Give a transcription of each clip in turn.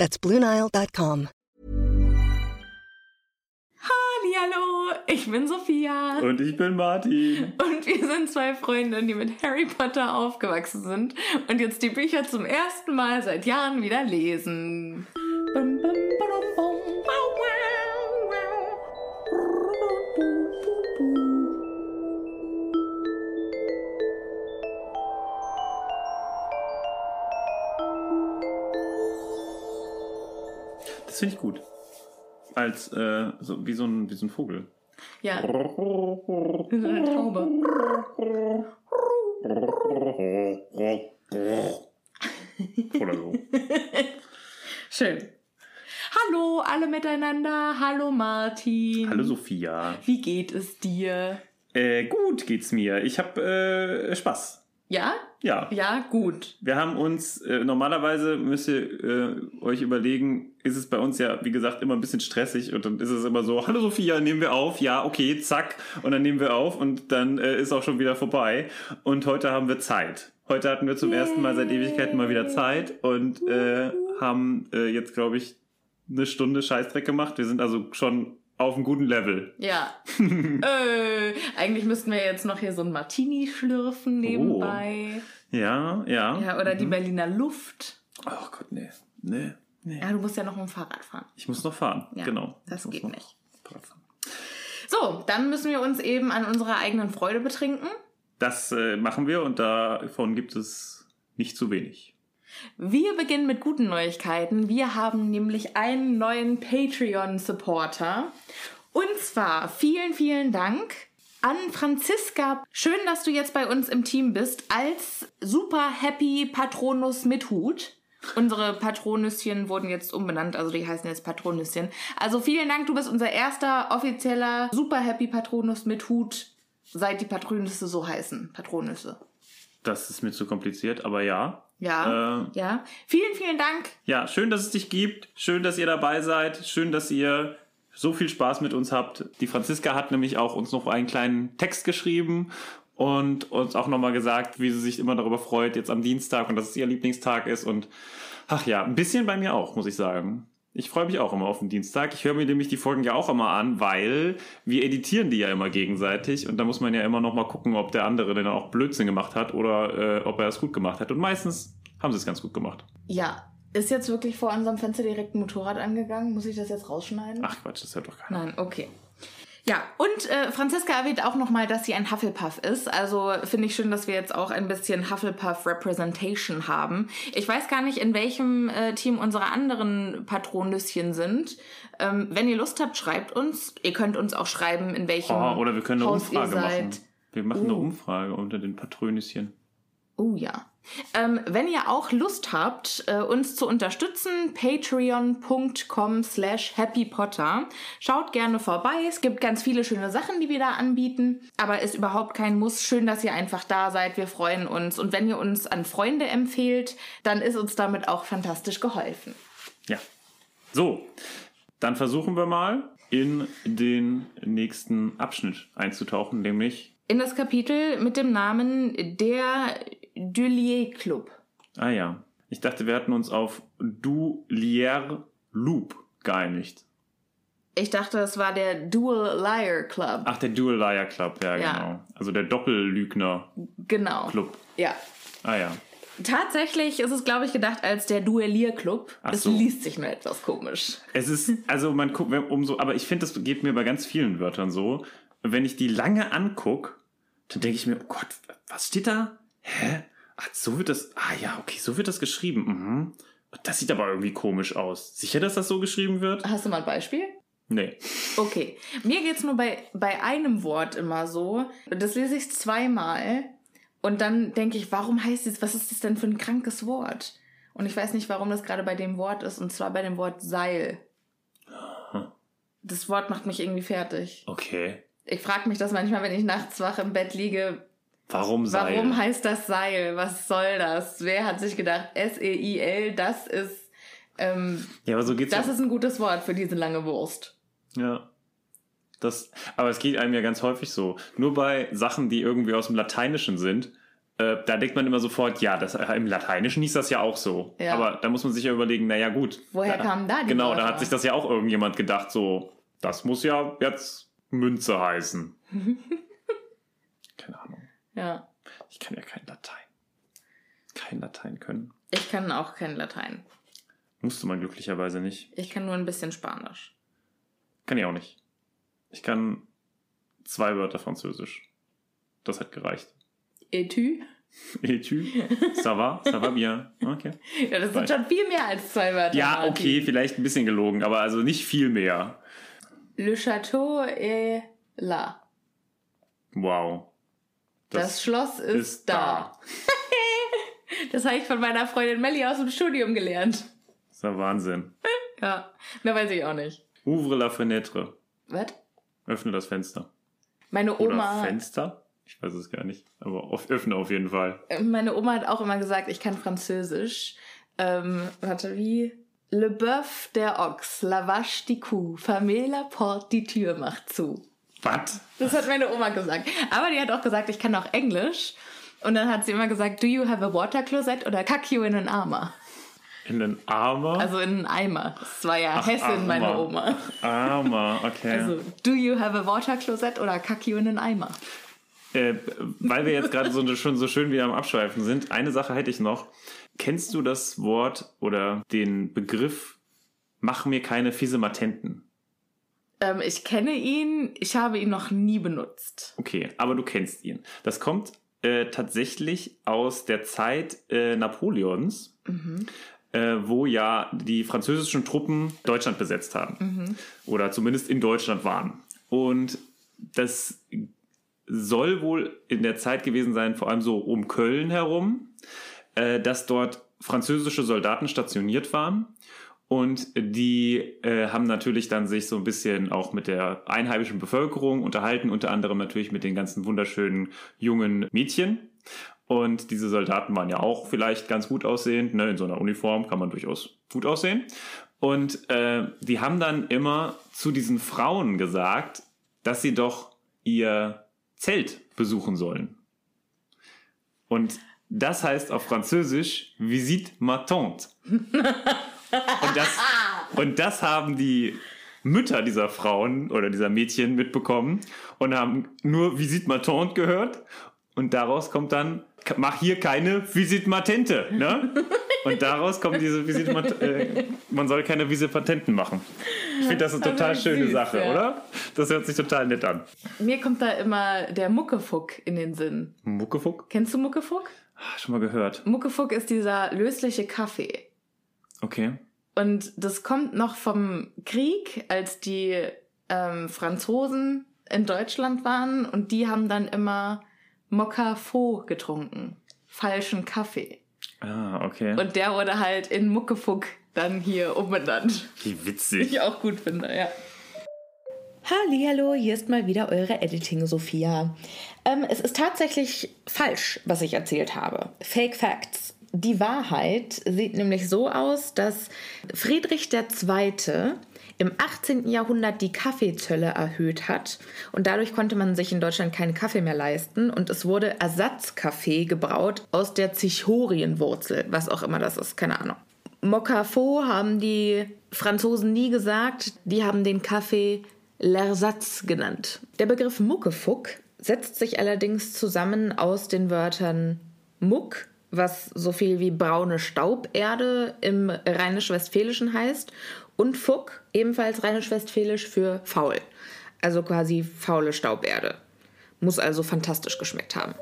That's BlueNile.com. Hallo, ich bin Sophia. Und ich bin Martin. Und wir sind zwei Freundinnen, die mit Harry Potter aufgewachsen sind und jetzt die Bücher zum ersten Mal seit Jahren wieder lesen. Bum, bum, bum. Das finde ich gut. Als, äh, so, wie, so ein, wie so ein Vogel. Ja, wie so eine Taube. Oder so. Schön. Hallo alle miteinander. Hallo Martin. Hallo Sophia. Wie geht es dir? Äh, gut geht's mir. Ich habe äh, Spaß. Ja? Ja. Ja, gut. Wir haben uns, äh, normalerweise müsst ihr äh, euch überlegen, ist es bei uns ja, wie gesagt, immer ein bisschen stressig und dann ist es immer so, hallo Sophia, nehmen wir auf, ja, okay, zack, und dann nehmen wir auf und dann äh, ist auch schon wieder vorbei. Und heute haben wir Zeit. Heute hatten wir zum ersten Mal seit Ewigkeiten mal wieder Zeit und äh, haben äh, jetzt, glaube ich, eine Stunde Scheißdreck gemacht. Wir sind also schon auf einem guten Level. Ja. äh, eigentlich müssten wir jetzt noch hier so ein Martini schlürfen nebenbei. Ja, ja. Ja, oder die Berliner Luft. Oh Gott, nee. Nee, nee. Ja, du musst ja noch mit dem Fahrrad fahren. Ich muss noch fahren, Ja, genau. das geht nicht. So, dann müssen wir uns eben an unserer eigenen Freude betrinken. Das äh, machen wir und davon gibt es nicht zu wenig. Wir beginnen mit guten Neuigkeiten. Wir haben nämlich einen neuen Patreon-Supporter. Und zwar vielen, vielen Dank an Franziska. Schön, dass du jetzt bei uns im Team bist als super happy Patronus mit Hut. Unsere Patronüschen wurden jetzt umbenannt, also die heißen jetzt Patronüschen. Also vielen Dank, du bist unser erster offizieller super happy Patronus mit Hut, seit die Patronüsse so heißen. Patronüsse. Das ist mir zu kompliziert, aber ja. Ja, Äh, ja. Vielen, vielen Dank. Ja, schön, dass es dich gibt. Schön, dass ihr dabei seid. Schön, dass ihr so viel Spaß mit uns habt. Die Franziska hat nämlich auch uns noch einen kleinen Text geschrieben und uns auch nochmal gesagt, wie sie sich immer darüber freut, jetzt am Dienstag und dass es ihr Lieblingstag ist. Und ach ja, ein bisschen bei mir auch, muss ich sagen. Ich freue mich auch immer auf den Dienstag. Ich höre mir nämlich die Folgen ja auch immer an, weil wir editieren die ja immer gegenseitig und da muss man ja immer noch mal gucken, ob der andere denn auch Blödsinn gemacht hat oder äh, ob er es gut gemacht hat. Und meistens haben sie es ganz gut gemacht. Ja, ist jetzt wirklich vor unserem Fenster direkt ein Motorrad angegangen? Muss ich das jetzt rausschneiden? Ach Quatsch, das hört doch keiner. Nein, okay. Ja, und äh, Franziska erwähnt auch nochmal, dass sie ein Hufflepuff ist. Also finde ich schön, dass wir jetzt auch ein bisschen Hufflepuff Representation haben. Ich weiß gar nicht, in welchem äh, Team unsere anderen Patronüschen sind. Ähm, wenn ihr Lust habt, schreibt uns. Ihr könnt uns auch schreiben, in welchem Oh, oder wir können eine Haus ihr Umfrage seid. machen. Wir machen eine Uh. Umfrage unter den Patronüschen. Oh ja. Ähm, wenn ihr auch Lust habt, äh, uns zu unterstützen, patreon.com slash happypotter. Schaut gerne vorbei. Es gibt ganz viele schöne Sachen, die wir da anbieten. Aber ist überhaupt kein Muss. Schön, dass ihr einfach da seid. Wir freuen uns. Und wenn ihr uns an Freunde empfehlt, dann ist uns damit auch fantastisch geholfen. Ja. So, dann versuchen wir mal in den nächsten Abschnitt einzutauchen, nämlich, In das Kapitel mit dem Namen Der Dullier Club. ah ja, ich dachte, wir hatten uns auf Du Lier Loop geeinigt. Ich dachte, es war der Dual Liar Club. Ach, der Dual Liar Club, ja, Ja. genau. Also der Doppellügner Genau. Club. Ja. Ah ja. Tatsächlich ist es, glaube ich, gedacht als der Duellierclub. Ach Es so. liest sich nur etwas komisch. Es ist, also man guckt, umso, aber ich finde, das geht mir bei ganz vielen Wörtern so. Wenn ich die lange anguck, dann denke ich mir, oh Gott, was steht da? Hä? Ach, so wird das, ah ja, okay, so wird das geschrieben. Mhm. Das sieht aber irgendwie komisch aus. Sicher, dass das so geschrieben wird? Hast du mal ein Beispiel? Nee. Okay. Mir geht's nur bei, bei einem Wort immer so. Das lese ich zweimal. Und dann denke ich, warum heißt es, was ist das denn für ein krankes Wort? Und ich weiß nicht, warum das gerade bei dem Wort ist, und zwar bei dem Wort Seil. Das Wort macht mich irgendwie fertig. Okay. Ich frage mich das manchmal, wenn ich nachts wach im Bett liege. Warum Seil? Warum heißt das Seil? Was soll das? Wer hat sich gedacht, S-E-I-L, das ist, ähm, ja, aber so geht's das ja. ist ein gutes Wort für diese lange Wurst. Ja. Das, aber es geht einem ja ganz häufig so. Nur bei Sachen, die irgendwie aus dem Lateinischen sind, äh, da denkt man immer sofort, ja, das, äh, im Lateinischen hieß das ja auch so. Ja. Aber da muss man sich ja überlegen, naja gut. Woher da, kamen da die Genau, da Wörter? hat sich das ja auch irgendjemand gedacht, so, das muss ja jetzt Münze heißen. Ja. Ich kann ja kein Latein. Kein Latein können. Ich kann auch kein Latein. Musste man glücklicherweise nicht. Ich kann nur ein bisschen Spanisch. Kann ich auch nicht. Ich kann zwei Wörter Französisch. Das hat gereicht. Et tu? Et tu? Ça va? Ça va bien? Okay. Ja, das sind schon viel mehr als zwei Wörter. Ja, okay, vielleicht ein bisschen gelogen, aber also nicht viel mehr. Le château est là. Wow. Das, Schloss ist, ist da. Das habe ich von meiner Freundin Melli aus dem Studium gelernt. Das ist ja Wahnsinn. Ja, mehr weiß ich auch nicht. Ouvre la fenêtre. Was? Öffne das Fenster. Meine Oder Oma, Fenster? Ich weiß es gar nicht. Aber auf, öffne auf jeden Fall. meine Oma hat auch immer gesagt, ich kann Französisch. Ähm, warte, wie? Le bœuf der Ochs, la vache die Kuh, fermez la porte, die Tür macht zu. Was? Das hat meine Oma gesagt. Aber die hat auch gesagt, ich kann auch Englisch. Und dann hat sie immer gesagt, do you have a water closet oder kack you in an Eimer? In den Armer? Also in einen Eimer. Das war ja Hessin, Armer. meine Oma. Armer, okay. Also, do you have a water closet oder kack you in an Eimer? Äh, weil wir jetzt gerade so, schon so schön wieder am Abschweifen sind, eine Sache hätte ich noch. Kennst du das Wort oder den Begriff Mach mir keine Fisematenten? Ähm, ich kenne ihn, ich habe ihn noch nie benutzt. Okay, aber du kennst ihn. Das kommt äh, tatsächlich aus der Zeit äh, Napoleons, äh, wo ja die französischen Truppen Deutschland besetzt haben. Oder zumindest in Deutschland waren. Und das soll wohl in der Zeit gewesen sein, vor allem so um Köln herum, äh, dass dort französische Soldaten stationiert waren. Und die äh, haben natürlich dann sich so ein bisschen auch mit der einheimischen Bevölkerung unterhalten, unter anderem natürlich mit den ganzen wunderschönen jungen Mädchen. Und diese Soldaten waren ja auch vielleicht ganz gut aussehend. Ne? In so einer Uniform kann man durchaus gut aussehen. Und äh, die haben dann immer zu diesen Frauen gesagt, dass sie doch ihr Zelt besuchen sollen. Und das heißt auf Französisch Visite ma tante. Und das, und das haben die Mütter dieser Frauen oder dieser Mädchen mitbekommen und haben nur Visite ma tante gehört. Und daraus kommt dann, mach hier keine Visite ma tente. Ne? Und daraus kommt diese Visite äh, man soll keine Visite Patenten machen. Ich finde das eine total schöne süß, Sache, ja. oder? Das hört sich total nett an. Mir kommt da immer der Muckefuck in den Sinn. Muckefuck? Kennst du Muckefuck? Ah, Schon mal gehört. Muckefuck ist dieser lösliche Kaffee. Okay. Und das kommt noch vom Krieg, als die ähm, Franzosen in Deutschland waren und die haben dann immer Mokka-Fo getrunken. Falschen Kaffee. Ah, okay. Und der wurde halt in Muckefuck dann hier umbenannt. Wie witzig. Ich auch gut finde, ja. Hallo, hier ist mal wieder eure Editing Sophia. Ähm, es ist tatsächlich falsch, was ich erzählt habe. Fake Facts. Die Wahrheit sieht nämlich so aus, dass Friedrich II. im 18. Jahrhundert die Kaffeezölle erhöht hat und dadurch konnte man sich in Deutschland keinen Kaffee mehr leisten und es wurde Ersatzkaffee gebraut aus der Zichorienwurzel, was auch immer das ist, keine Ahnung. Mokafo haben die Franzosen nie gesagt, die haben den Kaffee L'Ersatz genannt. Der Begriff Muckefuck setzt sich allerdings zusammen aus den Wörtern Muck, was so viel wie braune Stauberde im Rheinisch-Westfälischen heißt, und Fuck, ebenfalls Rheinisch-Westfälisch für faul. Also quasi faule Stauberde. Muss also fantastisch geschmeckt haben.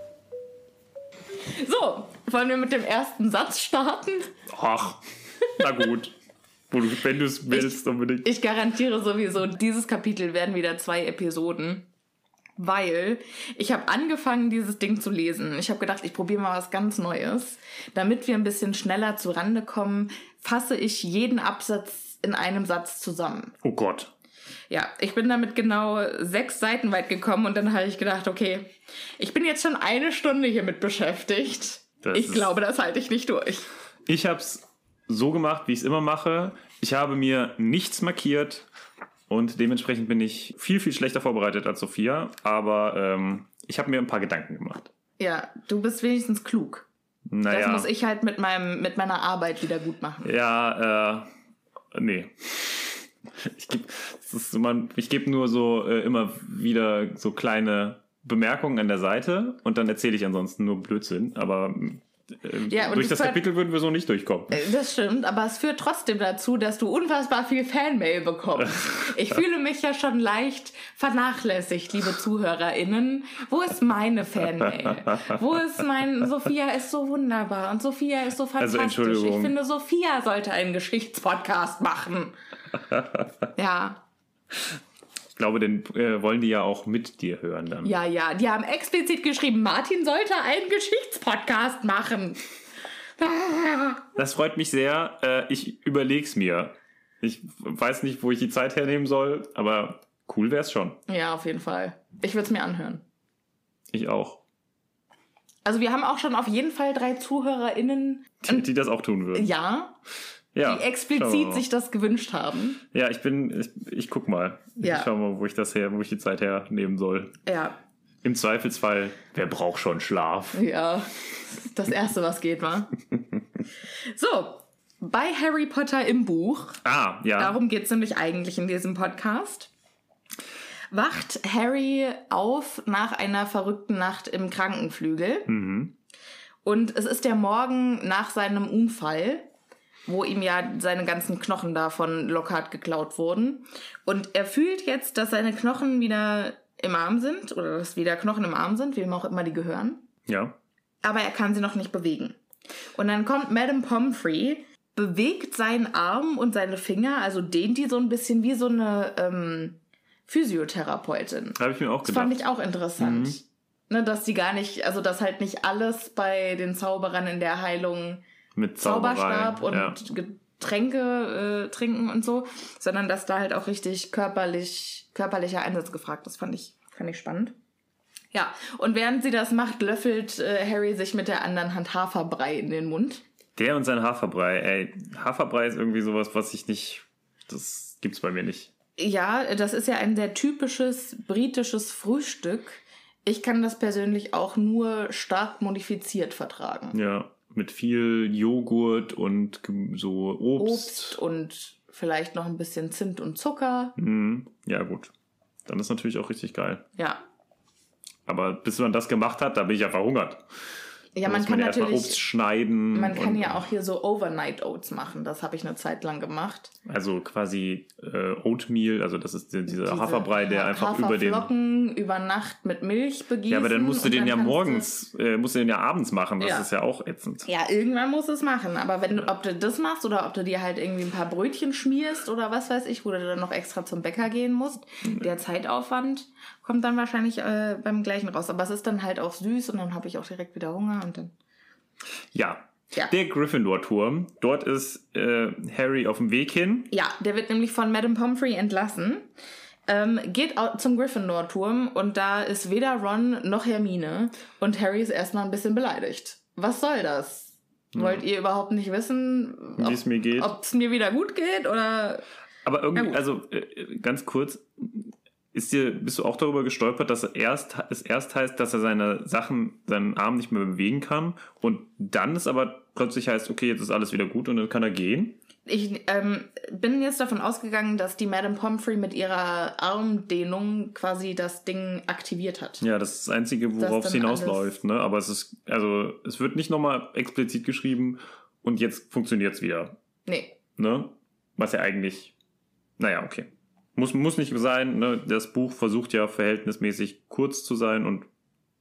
So, wollen wir mit dem ersten Satz starten? Ach, na gut. Wenn du es willst, unbedingt. Ich garantiere sowieso, dieses Kapitel werden wieder zwei Episoden. Weil ich habe angefangen, dieses Ding zu lesen. Ich habe gedacht, ich probiere mal was ganz Neues. Damit wir ein bisschen schneller zu Rande kommen, fasse ich jeden Absatz in einem Satz zusammen. Oh Gott. Ja, ich bin damit genau sechs Seiten weit gekommen und dann habe ich gedacht, okay, ich bin jetzt schon eine Stunde hiermit beschäftigt. Das ich glaube, das halte ich nicht durch. Ich habe es so gemacht, wie ich es immer mache. Ich habe mir nichts markiert und dementsprechend bin ich viel, viel schlechter vorbereitet als Sophia. Aber ähm, ich habe mir ein paar Gedanken gemacht. Ja, du bist wenigstens klug. Das Naja, muss ich halt mit, meinem, mit meiner Arbeit wieder gut machen. ja, äh, nee. Ich gebe geb nur so äh, immer wieder so kleine Bemerkungen an der Seite und dann erzähle ich ansonsten nur Blödsinn. Aber äh, Ja, durch das Kapitel würden wir so nicht durchkommen. Äh, Das stimmt, aber es führt trotzdem dazu, dass du unfassbar viel Fanmail bekommst. Ich fühle mich ja schon leicht vernachlässigt, liebe ZuhörerInnen. Wo ist meine Fanmail? Wo ist mein Sophia ist so wunderbar und Sophia ist so fantastisch. Entschuldigung. Ich finde, Sophia sollte einen Geschichtspodcast machen. Ja, glaube, den äh, wollen die ja auch mit dir hören dann. ja, ja. Die haben explizit geschrieben, Martin sollte einen Geschichtspodcast machen. Das freut mich sehr. Äh, ich überleg's mir. Ich weiß nicht, wo ich die Zeit hernehmen soll, aber cool wär's schon. Ja, auf jeden Fall. Ich würde es mir anhören. Ich auch. Also wir haben auch schon auf jeden Fall drei ZuhörerInnen, Die, die das auch tun würden. ja, Ja, die explizit sich das gewünscht haben. Ja, ich bin, ich, ich guck mal. Ja. Ich schau mal, wo ich das her, wo ich die Zeit hernehmen soll. Ja, Im Zweifelsfall, wer braucht schon Schlaf? ja. Das erste, was geht, war. So, bei Harry Potter im Buch, Ah, ja. darum geht es nämlich eigentlich in diesem Podcast, wacht Harry auf nach einer verrückten Nacht im Krankenflügel. Mhm. Und es ist der Morgen nach seinem Unfall, wo ihm ja seine ganzen Knochen da von Lockhart geklaut wurden. Und er fühlt jetzt, dass seine Knochen wieder im Arm sind oder dass wieder Knochen im Arm sind, wem auch immer die gehören. Ja. Aber er kann sie noch nicht bewegen. Und dann kommt Madame Pomfrey, bewegt seinen Arm und seine Finger, also dehnt die so ein bisschen wie so eine ähm, Physiotherapeutin. Habe ich mir auch Das gedacht. fand ich auch interessant. Mhm. Ne, dass die gar nicht, also dass halt nicht alles bei den Zauberern in der Heilung Mit Zauberei. Zauberstab und ja. Getränke äh, trinken und so, sondern dass da halt auch richtig körperlich, körperlicher Einsatz gefragt ist, fand ich, fand ich spannend. Ja, und während sie das macht, löffelt äh, Harry sich mit der anderen Hand Haferbrei in den Mund. Der und sein Haferbrei. Ey, Haferbrei ist irgendwie sowas, was ich nicht. Das gibt's bei mir nicht. Ja, das ist ja ein sehr typisches britisches Frühstück. Ich kann das persönlich auch nur stark modifiziert vertragen. Ja. Mit viel Joghurt und so Obst. Obst und vielleicht noch ein bisschen Zimt und Zucker. Mhm. Ja, gut. Dann ist natürlich auch richtig geil. Ja. Aber bis man das gemacht hat, da bin ich ja verhungert. Ja, man kann natürlich. Obst schneiden. Man kann ja auch hier so Overnight Oats machen. Das habe ich eine Zeit lang gemacht. Also quasi äh, Oatmeal, also das ist die- dieser Diese Haferbrei, der einfach über den. Über Nacht mit Milch begießen. Ja, aber dann musst du den ja morgens, äh, musst du den ja abends machen. Das Ja. ist ja auch ätzend. Ja, irgendwann musst du es machen. Aber wenn du, ob du das machst oder ob du dir halt irgendwie ein paar Brötchen schmierst oder was weiß ich, wo du dann noch extra zum Bäcker gehen musst, Mhm. der Zeitaufwand kommt dann wahrscheinlich äh, beim gleichen raus. Aber es ist dann halt auch süß und dann habe ich auch direkt wieder Hunger und dann. Ja. Ja. Der Gryffindor-Turm. Dort ist äh, Harry auf dem Weg hin. Ja, der wird nämlich von Madame Pomfrey entlassen. Ähm, geht zum Gryffindor-Turm und da ist weder Ron noch Hermine und Harry ist erstmal ein bisschen beleidigt. Was soll das? Wollt ihr überhaupt nicht wissen, Wie es mir geht. ob es mir wieder gut geht oder Aber irgendwie, also äh, ganz kurz, ist dir, bist du auch darüber gestolpert, dass er erst, es erst heißt, dass er seine Sachen, seinen Arm nicht mehr bewegen kann und dann es aber plötzlich heißt, okay, jetzt ist alles wieder gut und dann kann er gehen? Ich ähm, bin jetzt davon ausgegangen, dass die Madame Pomfrey mit ihrer Armdehnung quasi das Ding aktiviert hat. Ja, das ist das Einzige, worauf es hinausläuft, ne? Aber es ist, also es wird nicht nochmal explizit geschrieben und jetzt funktioniert es wieder, Nee. ne? Was ja eigentlich, naja, okay. Muss, muss nicht sein, ne? Das Buch versucht ja verhältnismäßig kurz zu sein und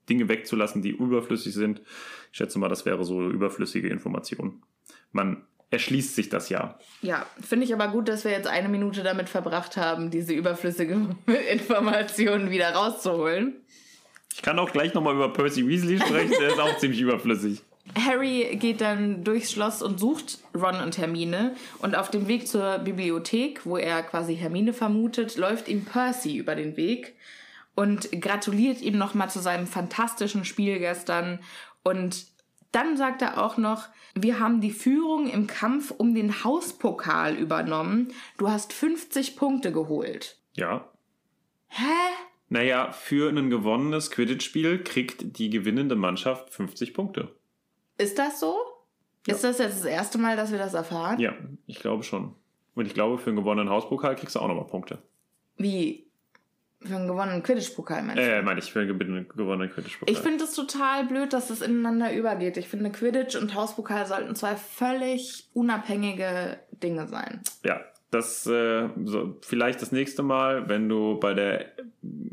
Dinge wegzulassen, die überflüssig sind. Ich schätze mal, das wäre so überflüssige Information. Man erschließt sich das ja. Ja, finde ich aber gut, dass wir jetzt eine Minute damit verbracht haben, diese überflüssige Information wieder rauszuholen. Ich kann auch gleich nochmal über Percy Weasley sprechen, der ist auch ziemlich überflüssig. Harry geht dann durchs Schloss und sucht Ron und Hermine. Und auf dem Weg zur Bibliothek, wo er quasi Hermine vermutet, läuft ihm Percy über den Weg und gratuliert ihm nochmal zu seinem fantastischen Spiel gestern. Und dann sagt er auch noch, wir haben die Führung im Kampf um den Hauspokal übernommen. Du hast 50 Punkte geholt. Ja. Hä? Naja, für ein gewonnenes Quidditch-Spiel kriegt die gewinnende Mannschaft 50 Punkte. Ist das so? Ist das jetzt das erste Mal, dass wir das erfahren? Ja, ich glaube schon. Und ich glaube, für einen gewonnenen Hauspokal kriegst du auch nochmal Punkte. Wie? Für einen gewonnenen Quidditch-Pokal, meinst du? Äh, meine ich, für einen gewonnenen Quidditch-Pokal. Ich finde es total blöd, dass das ineinander übergeht. Ich finde, Quidditch und Hauspokal sollten zwei völlig unabhängige Dinge sein. Ja, das äh, so, vielleicht das nächste Mal, wenn du bei der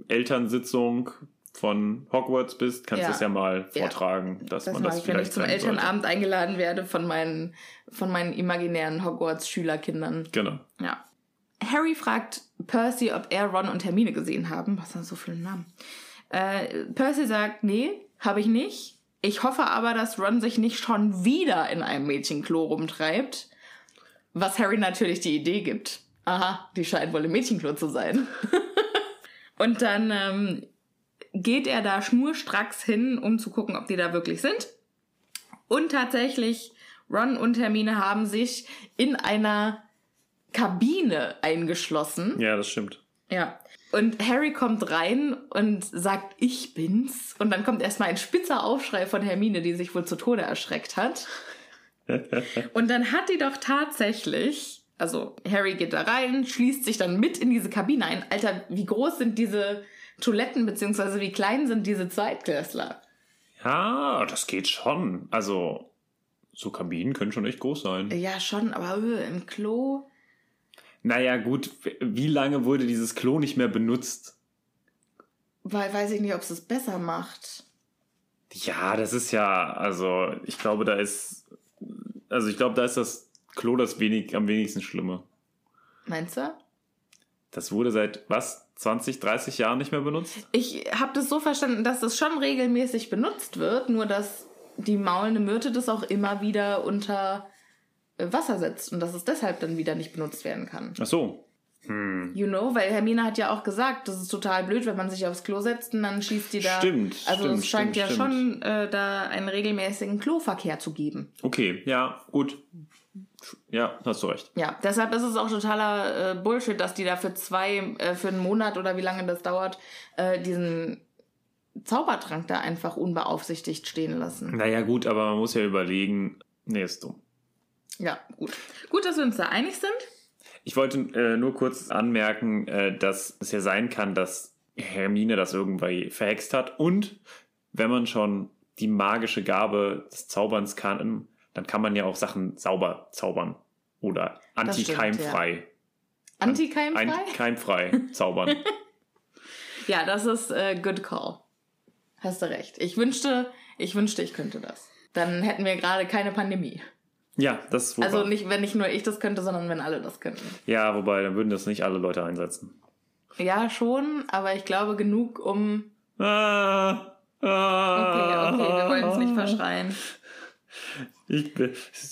Elternsitzung von Hogwarts bist, kannst Ja. du es ja mal Ja. vortragen, dass Das man das ich, wenn ich vielleicht zum sein sollte. Elternabend eingeladen werde von meinen, von meinen imaginären Hogwarts-Schülerkindern. Genau. Ja. Harry fragt Percy, ob er Ron und Hermine gesehen haben. Was sind so viele Namen? Äh, Percy sagt, nee, habe ich nicht. Ich hoffe aber, dass Ron sich nicht schon wieder in einem Mädchenklo rumtreibt. Was Harry natürlich die Idee gibt. Aha, die scheint wohl im Mädchenklo zu sein. und dann ähm, geht er da schnurstracks hin, um zu gucken, ob die da wirklich sind. Und tatsächlich, Ron und Hermine haben sich in einer Kabine eingeschlossen. Ja, das stimmt. Ja. Und Harry kommt rein und sagt, ich bin's. Und dann kommt erstmal ein spitzer Aufschrei von Hermine, die sich wohl zu Tode erschreckt hat. und dann hat die doch tatsächlich, also Harry geht da rein, schließt sich dann mit in diese Kabine ein. Alter, wie groß sind diese Toiletten, beziehungsweise wie klein sind diese Zweitklässler? Ja, das geht schon. Also, so Kabinen können schon echt groß sein. Ja, schon, aber äh, im Klo. Naja, gut, wie lange wurde dieses Klo nicht mehr benutzt? Weil weiß ich nicht, ob es es besser macht. Ja, das ist ja, also, ich glaube, da ist, also ich glaube, da ist das Klo das wenig, am wenigsten Schlimme. Meinst du? Das wurde seit, was, 20, 30 Jahren nicht mehr benutzt? Ich habe das so verstanden, dass es schon regelmäßig benutzt wird, nur dass die maulende Myrte das auch immer wieder unter äh, Wasser setzt und dass es deshalb dann wieder nicht benutzt werden kann. Ach so. Hm. You know, weil Hermine hat ja auch gesagt, das ist total blöd, wenn man sich aufs Klo setzt und dann schießt die da. Stimmt, Also stimmt, es scheint stimmt, ja stimmt. schon äh, da einen regelmäßigen Kloverkehr zu geben. Okay, ja, gut. Ja, hast du recht. Ja, deshalb ist es auch totaler äh, Bullshit, dass die da für zwei, äh, für einen Monat oder wie lange das dauert, äh, diesen Zaubertrank da einfach unbeaufsichtigt stehen lassen. Naja, gut, aber man muss ja überlegen. Nee, ist dumm. Ja, gut. Gut, dass wir uns da einig sind. Ich wollte äh, nur kurz anmerken, äh, dass es ja sein kann, dass Hermine das irgendwie verhext hat. Und wenn man schon die magische Gabe des Zauberns kann, dann kann man ja auch Sachen sauber zaubern. Oder Das stimmt, antikeimfrei. Antikeimfrei? Zaubern. ja, das ist äh, good call. Hast du recht. Ich wünschte, ich wünschte, ich könnte das. Dann hätten wir gerade keine Pandemie. ja, das ist wohl Also nicht, wenn nicht nur ich das könnte, sondern wenn alle das könnten. Ja, wobei, dann würden das nicht alle Leute einsetzen. Ja, schon, aber ich glaube genug, um. Ah, Okay, ah, okay, wir wollen es nicht verschreien. Ich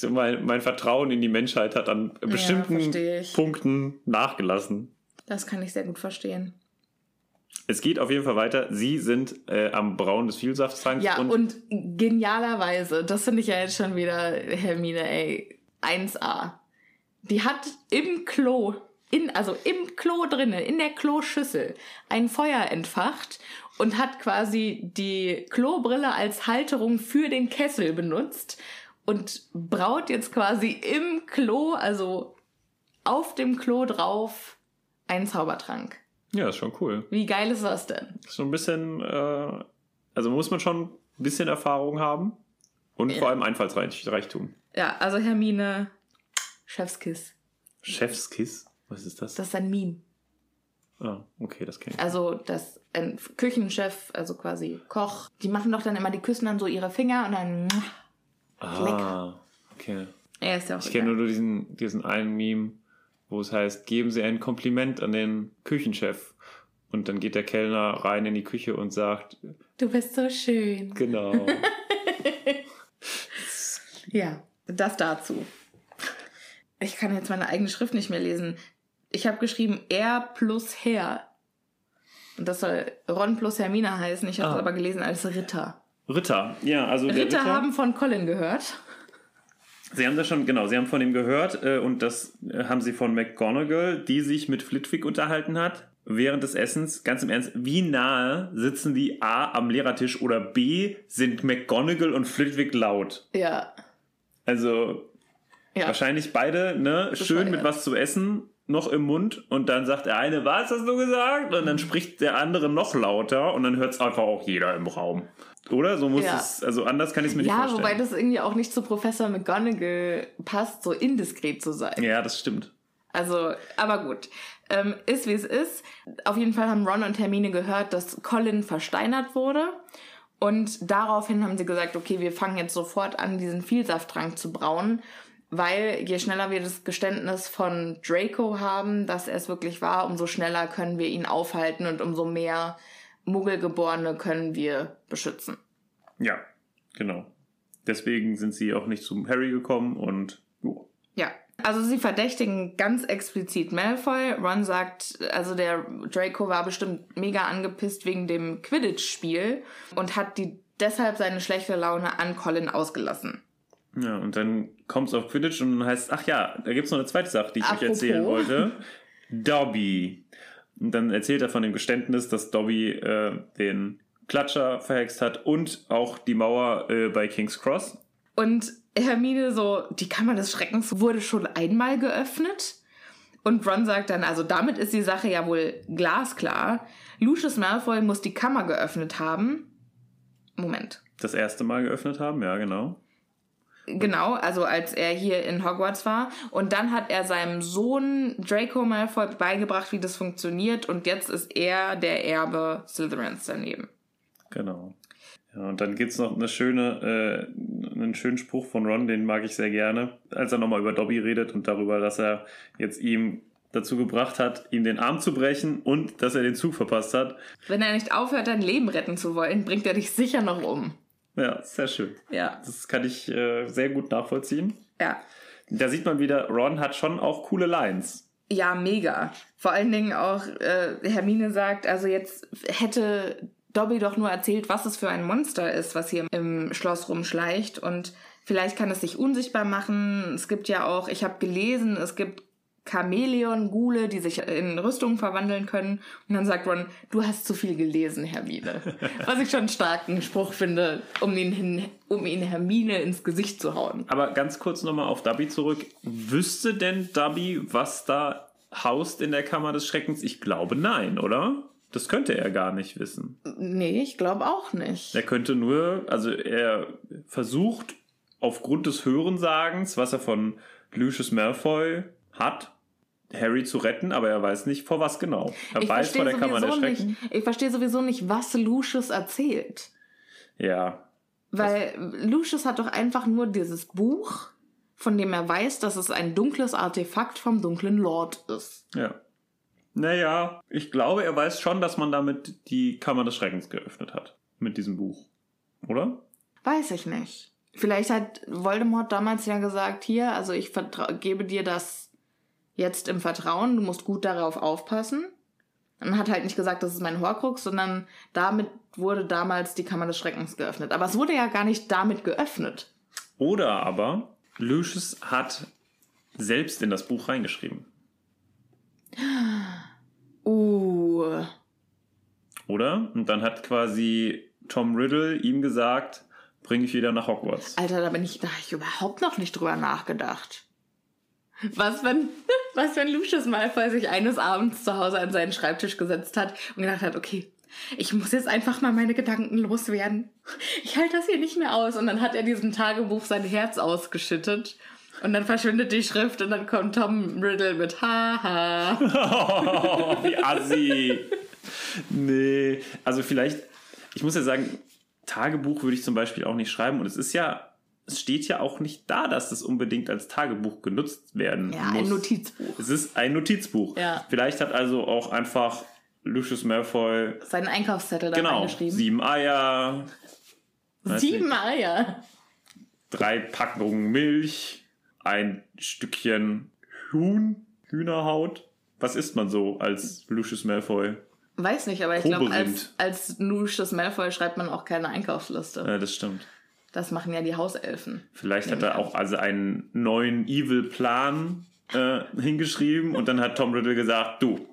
mein, mein Vertrauen in die Menschheit hat an bestimmten ich. Punkten nachgelassen. Das kann ich sehr gut verstehen. Es geht auf jeden Fall weiter. Sie sind äh, am Brauen des Vielsafttranks. Ja, und, genialerweise, das finde ich ja jetzt schon wieder, Hermine, ey, 1A. Die hat im Klo, in, also im Klo drinne, in der Kloschüssel, ein Feuer entfacht und hat quasi die Klobrille als Halterung für den Kessel benutzt und braut jetzt quasi im Klo, also auf dem Klo drauf, einen Zaubertrank. ja, ist schon cool. Wie geil ist das denn? So ein bisschen, äh, also muss man schon ein bisschen Erfahrung haben und Ja. vor allem Einfallsreichtum. Ja, also Hermine, Chefskiss. Chefskiss? Was ist das? Das ist ein Meme. Ah, okay, das kenne ich. Also das ein Küchenchef, also quasi Koch, die machen doch dann immer, die küssen dann so ihre Finger und dann. Ah, okay. Er ist ja auch Ich kenne nur diesen, diesen einen Meme, wo es heißt, geben Sie ein Kompliment an den Küchenchef. Und dann geht der Kellner rein in die Küche und sagt, Du bist so schön. genau. Ja, das dazu. Ich kann jetzt meine eigene Schrift nicht mehr lesen. Ich habe geschrieben R plus Herr. Und das soll Ron plus Hermine heißen. Ich habe es Ah. aber gelesen als Ritter. Ritter, ja, also Ritter, Ritter, haben von Colin gehört. Sie haben das schon, genau, Sie haben von ihm gehört äh, und das äh, haben Sie von McGonagall, die sich mit Flitwick unterhalten hat. Während des Essens, ganz im Ernst, wie nahe sitzen die A am Lehrertisch oder B sind McGonagall und Flitwick laut? Ja. Also ja. wahrscheinlich beide, ne, schön mit was zu essen, noch im Mund und dann sagt der eine, was hast du gesagt? Und dann spricht der andere noch lauter und dann hört es einfach auch jeder im Raum. Oder? So muss Ja. es, also anders kann ich es mir nicht Ja, vorstellen. wobei das irgendwie auch nicht zu Professor McGonagall passt, so indiskret zu sein. ja, das stimmt. Also, aber gut. Ähm, ist wie es ist. Auf jeden Fall haben Ron und Hermine gehört, dass Colin versteinert wurde. Und daraufhin haben sie gesagt, okay, wir fangen jetzt sofort an, diesen Vielsafttrank zu brauen. Weil je schneller wir das Geständnis von Draco haben, dass er es wirklich war, umso schneller können wir ihn aufhalten und umso mehr Muggelgeborene können wir beschützen. Ja, genau. Deswegen sind sie auch nicht zum Harry gekommen und jo. Ja. Also sie verdächtigen ganz explizit Malfoy. Ron sagt, also der Draco war bestimmt mega angepisst wegen dem Quidditch-Spiel und hat die deshalb seine schlechte Laune an Colin ausgelassen. Ja, und dann kommt es auf Quidditch und dann heißt, ach ja, da gibt's noch eine zweite Sache, die ich Apropos. euch erzählen wollte. Dobby. Und dann erzählt er von dem Geständnis, dass Dobby äh, den Klatscher verhext hat und auch die Mauer äh, bei King's Cross. Und Hermine so, die Kammer des Schreckens wurde schon einmal geöffnet. Und Ron sagt dann, also damit ist die Sache ja wohl glasklar. Lucius Malfoy muss die Kammer geöffnet haben. Moment. Das erste Mal geöffnet haben, ja, genau. Genau, also als er hier in Hogwarts war. Und dann hat er seinem Sohn Draco Malfoy beigebracht, wie das funktioniert. Und jetzt ist er der Erbe Slytherins daneben. Genau. Ja, und dann gibt's noch eine schöne, äh, einen schönen Spruch von Ron, den mag ich sehr gerne, als er nochmal über Dobby redet und darüber, dass er jetzt ihm dazu gebracht hat, ihm den Arm zu brechen und dass er den Zug verpasst hat. Wenn er nicht aufhört, dein Leben retten zu wollen, bringt er dich sicher noch um. Ja, sehr schön. Ja. Das kann ich äh, sehr gut nachvollziehen. Ja. Da sieht man wieder, Ron hat schon auch coole Lines. Ja, mega. Vor allen Dingen auch, äh, Hermine sagt, also jetzt hätte Dobby doch nur erzählt, was es für ein Monster ist, was hier im Schloss rumschleicht. Und vielleicht kann es sich unsichtbar machen. Es gibt ja auch, ich habe gelesen, es gibt Chamäleon-Gule, die sich in Rüstungen verwandeln können. Und dann sagt Ron, du hast zu viel gelesen, Hermine. Was ich schon einen starken Spruch finde, um ihn, hin, um ihn Hermine ins Gesicht zu hauen. Aber ganz kurz nochmal auf Dobby zurück. Wüsste denn Dobby, was da haust in der Kammer des Schreckens? Ich glaube nein, oder? Das könnte er gar nicht wissen. Nee, ich glaube auch nicht. Er könnte nur, also er versucht aufgrund des Hörensagens, was er von Lucius Malfoy hat, Harry zu retten, aber er weiß nicht vor was genau. Er Ich weiß vor der Kammer der sowieso nicht, Schrecken. ich verstehe sowieso nicht, was Lucius erzählt. Ja, Weil Lucius hat doch einfach nur dieses Buch, von dem er weiß, dass es ein dunkles Artefakt vom dunklen Lord ist. ja. Naja, ich glaube, er weiß schon, dass man damit die Kammer des Schreckens geöffnet hat. Mit diesem Buch. Oder? Weiß ich nicht. Vielleicht hat Voldemort damals ja gesagt, hier, also ich gebe dir das jetzt im Vertrauen, du musst gut darauf aufpassen. Und hat halt nicht gesagt, das ist mein Horcrux, sondern damit wurde damals die Kammer des Schreckens geöffnet. Aber es wurde ja gar nicht damit geöffnet. Oder aber Lucius hat selbst in das Buch reingeschrieben. Uh. Oder? Und dann hat quasi Tom Riddle ihm gesagt, bring ich wieder nach Hogwarts. Alter, da bin ich, da habe ich überhaupt noch nicht drüber nachgedacht. Was wenn, was wenn Lucius Malfoy sich eines Abends zu Hause an seinen Schreibtisch gesetzt hat und gedacht hat, okay, ich muss jetzt einfach mal meine Gedanken loswerden. Ich halte das hier nicht mehr aus. Und dann hat er diesem Tagebuch sein Herz ausgeschüttet. Und dann verschwindet die Schrift und dann kommt Tom Riddle mit Haha. Oh, wie assi. nee. Also vielleicht, ich muss ja sagen, Tagebuch würde ich zum Beispiel auch nicht schreiben. Und es ist ja, es steht ja auch nicht da, dass das unbedingt als Tagebuch genutzt werden Ja, muss. ein Notizbuch. Es ist ein Notizbuch. Ja. Vielleicht hat also auch einfach Lucius Malfoy, Seinen Einkaufszettel da genau, reingeschrieben. sieben Eier. Sieben Eier. drei Packungen Milch, ein Stückchen Huhn, Hühnerhaut. Was isst man so als Lucius Malfoy? Weiß nicht, aber ich glaube, als, als Lucius Malfoy schreibt man auch keine Einkaufsliste. Ja, das stimmt. Das machen ja die Hauselfen. Vielleicht hat er auch also einen neuen Evil-Plan äh, hingeschrieben und dann hat Tom Riddle gesagt, du,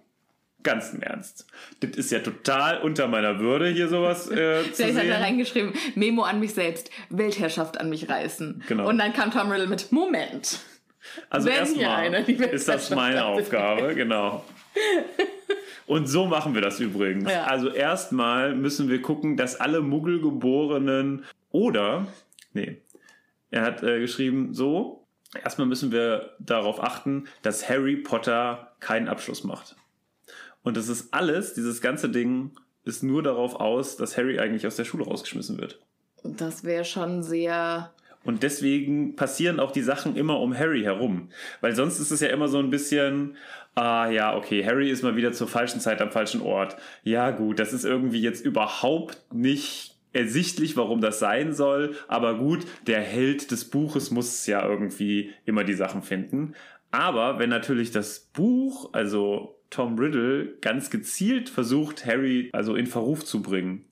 ganz im Ernst, das ist ja total unter meiner Würde, hier sowas äh, zu Vielleicht hat er sehen. reingeschrieben, Memo an mich selbst, Weltherrschaft an mich reißen. Genau. Und dann kam Tom Riddle mit, Moment. Also erstmal ist das meine Aufgabe, genau. Und so machen wir das übrigens. Ja. Also erstmal müssen wir gucken, dass alle Muggelgeborenen oder, nee, er hat äh, geschrieben, so, erstmal müssen wir darauf achten, dass Harry Potter keinen Abschluss macht. Und das ist alles, dieses ganze Ding ist nur darauf aus, dass Harry eigentlich aus der Schule rausgeschmissen wird. Das wäre schon sehr. Und deswegen passieren auch die Sachen immer um Harry herum. Weil sonst ist es ja immer so ein bisschen, ah ja, okay, Harry ist mal wieder zur falschen Zeit am falschen Ort. Ja gut, das ist irgendwie jetzt überhaupt nicht ersichtlich, warum das sein soll. Aber gut, der Held des Buches muss ja irgendwie immer die Sachen finden. Aber wenn natürlich das Buch, also Tom Riddle, ganz gezielt versucht, Harry also in Verruf zu bringen,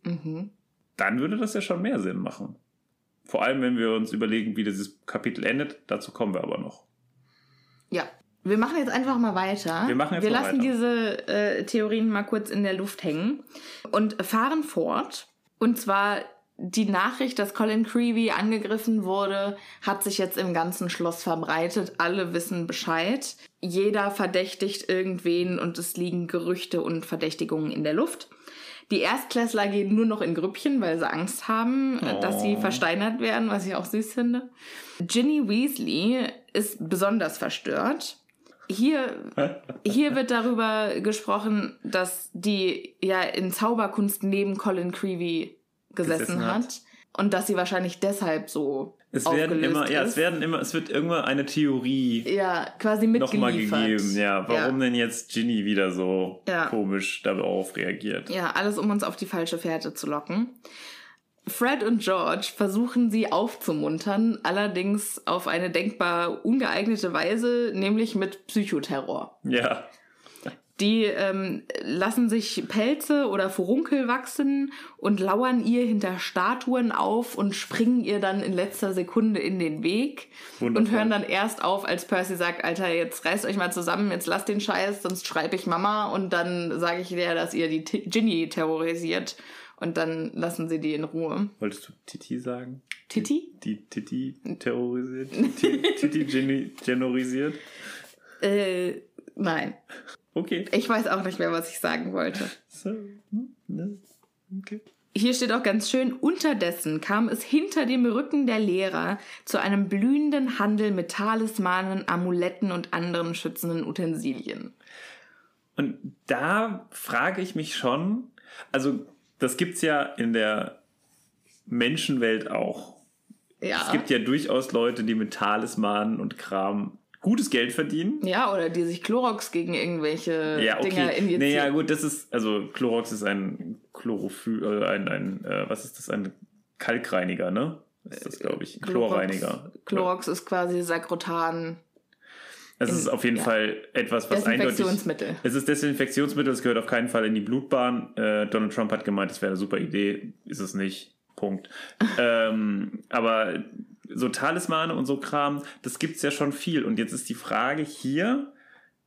dann würde das ja schon mehr Sinn machen. Vor allem, wenn wir uns überlegen, wie dieses Kapitel endet. Dazu kommen wir aber noch. Ja. Wir machen jetzt einfach mal weiter. Wir machen jetzt Wir lassen weiter. diese äh, Theorien mal kurz in der Luft hängen und fahren fort. Und zwar die Nachricht, dass Colin Creevy angegriffen wurde, hat sich jetzt im ganzen Schloss verbreitet. Alle wissen Bescheid. Jeder verdächtigt irgendwen und es liegen Gerüchte und Verdächtigungen in der Luft. Die Erstklässler gehen nur noch in Grüppchen, weil sie Angst haben, äh, dass sie Oh. versteinert werden, was ich auch süß finde. Ginny Weasley ist besonders verstört. Hier, hier wird darüber gesprochen, dass die ja in Zauberkunst neben Colin Creevy gesessen, Gesessen hat. hat. und dass sie wahrscheinlich deshalb so Es werden immer, ja, ist. es werden immer, es wird irgendwann eine Theorie ja quasi nochmal gegeben. Ja, warum denn jetzt Ginny wieder so Ja. komisch darauf reagiert? Ja, alles um uns auf die falsche Fährte zu locken. Fred und George versuchen sie aufzumuntern, allerdings auf eine denkbar ungeeignete Weise, nämlich mit Psychoterror. Ja. Die ähm, lassen sich Pelze oder Furunkel wachsen und lauern ihr hinter Statuen auf und springen ihr dann in letzter Sekunde in den Weg Wundervoll. und hören dann erst auf, als Percy sagt, Alter, jetzt reißt euch mal zusammen, jetzt lasst den Scheiß, sonst schreibe ich Mama und dann sage ich dir, dass ihr die T Ginny terrorisiert und dann lassen sie die in Ruhe. Wolltest du Titi sagen? Titi? Die Titi terrorisiert? Titi, terrorisiert? Äh, nein. Okay. Ich weiß auch nicht mehr, was ich sagen wollte. So. hm, ne, Okay. Hier steht auch ganz schön, unterdessen kam es hinter dem Rücken der Lehrer zu einem blühenden Handel mit Talismanen, Amuletten und anderen schützenden Utensilien. Und da frage ich mich schon, also das gibt's ja in der Menschenwelt auch. Ja. Es gibt ja durchaus Leute, die mit Talismanen und Kram gutes Geld verdienen. ja, oder die sich Chlorox gegen irgendwelche Ja, Dinger okay. injizieren. Naja, gut, das ist, also Chlorox ist ein Chlorophyll, äh, ein, ein äh, was ist das, ein Kalkreiniger, ne? Ist das, glaube ich. Chlorreiniger. Chlorox ist quasi Sakrotan. Es ist auf jeden ja. Fall etwas, was eindeutig... Desinfektionsmittel. Es ist Desinfektionsmittel, es gehört auf keinen Fall in die Blutbahn. Äh, Donald Trump hat gemeint, es wäre eine super Idee. Ist es nicht. Punkt. ähm, aber so Talismane und so Kram, das gibt's ja schon viel. Und jetzt ist die Frage hier,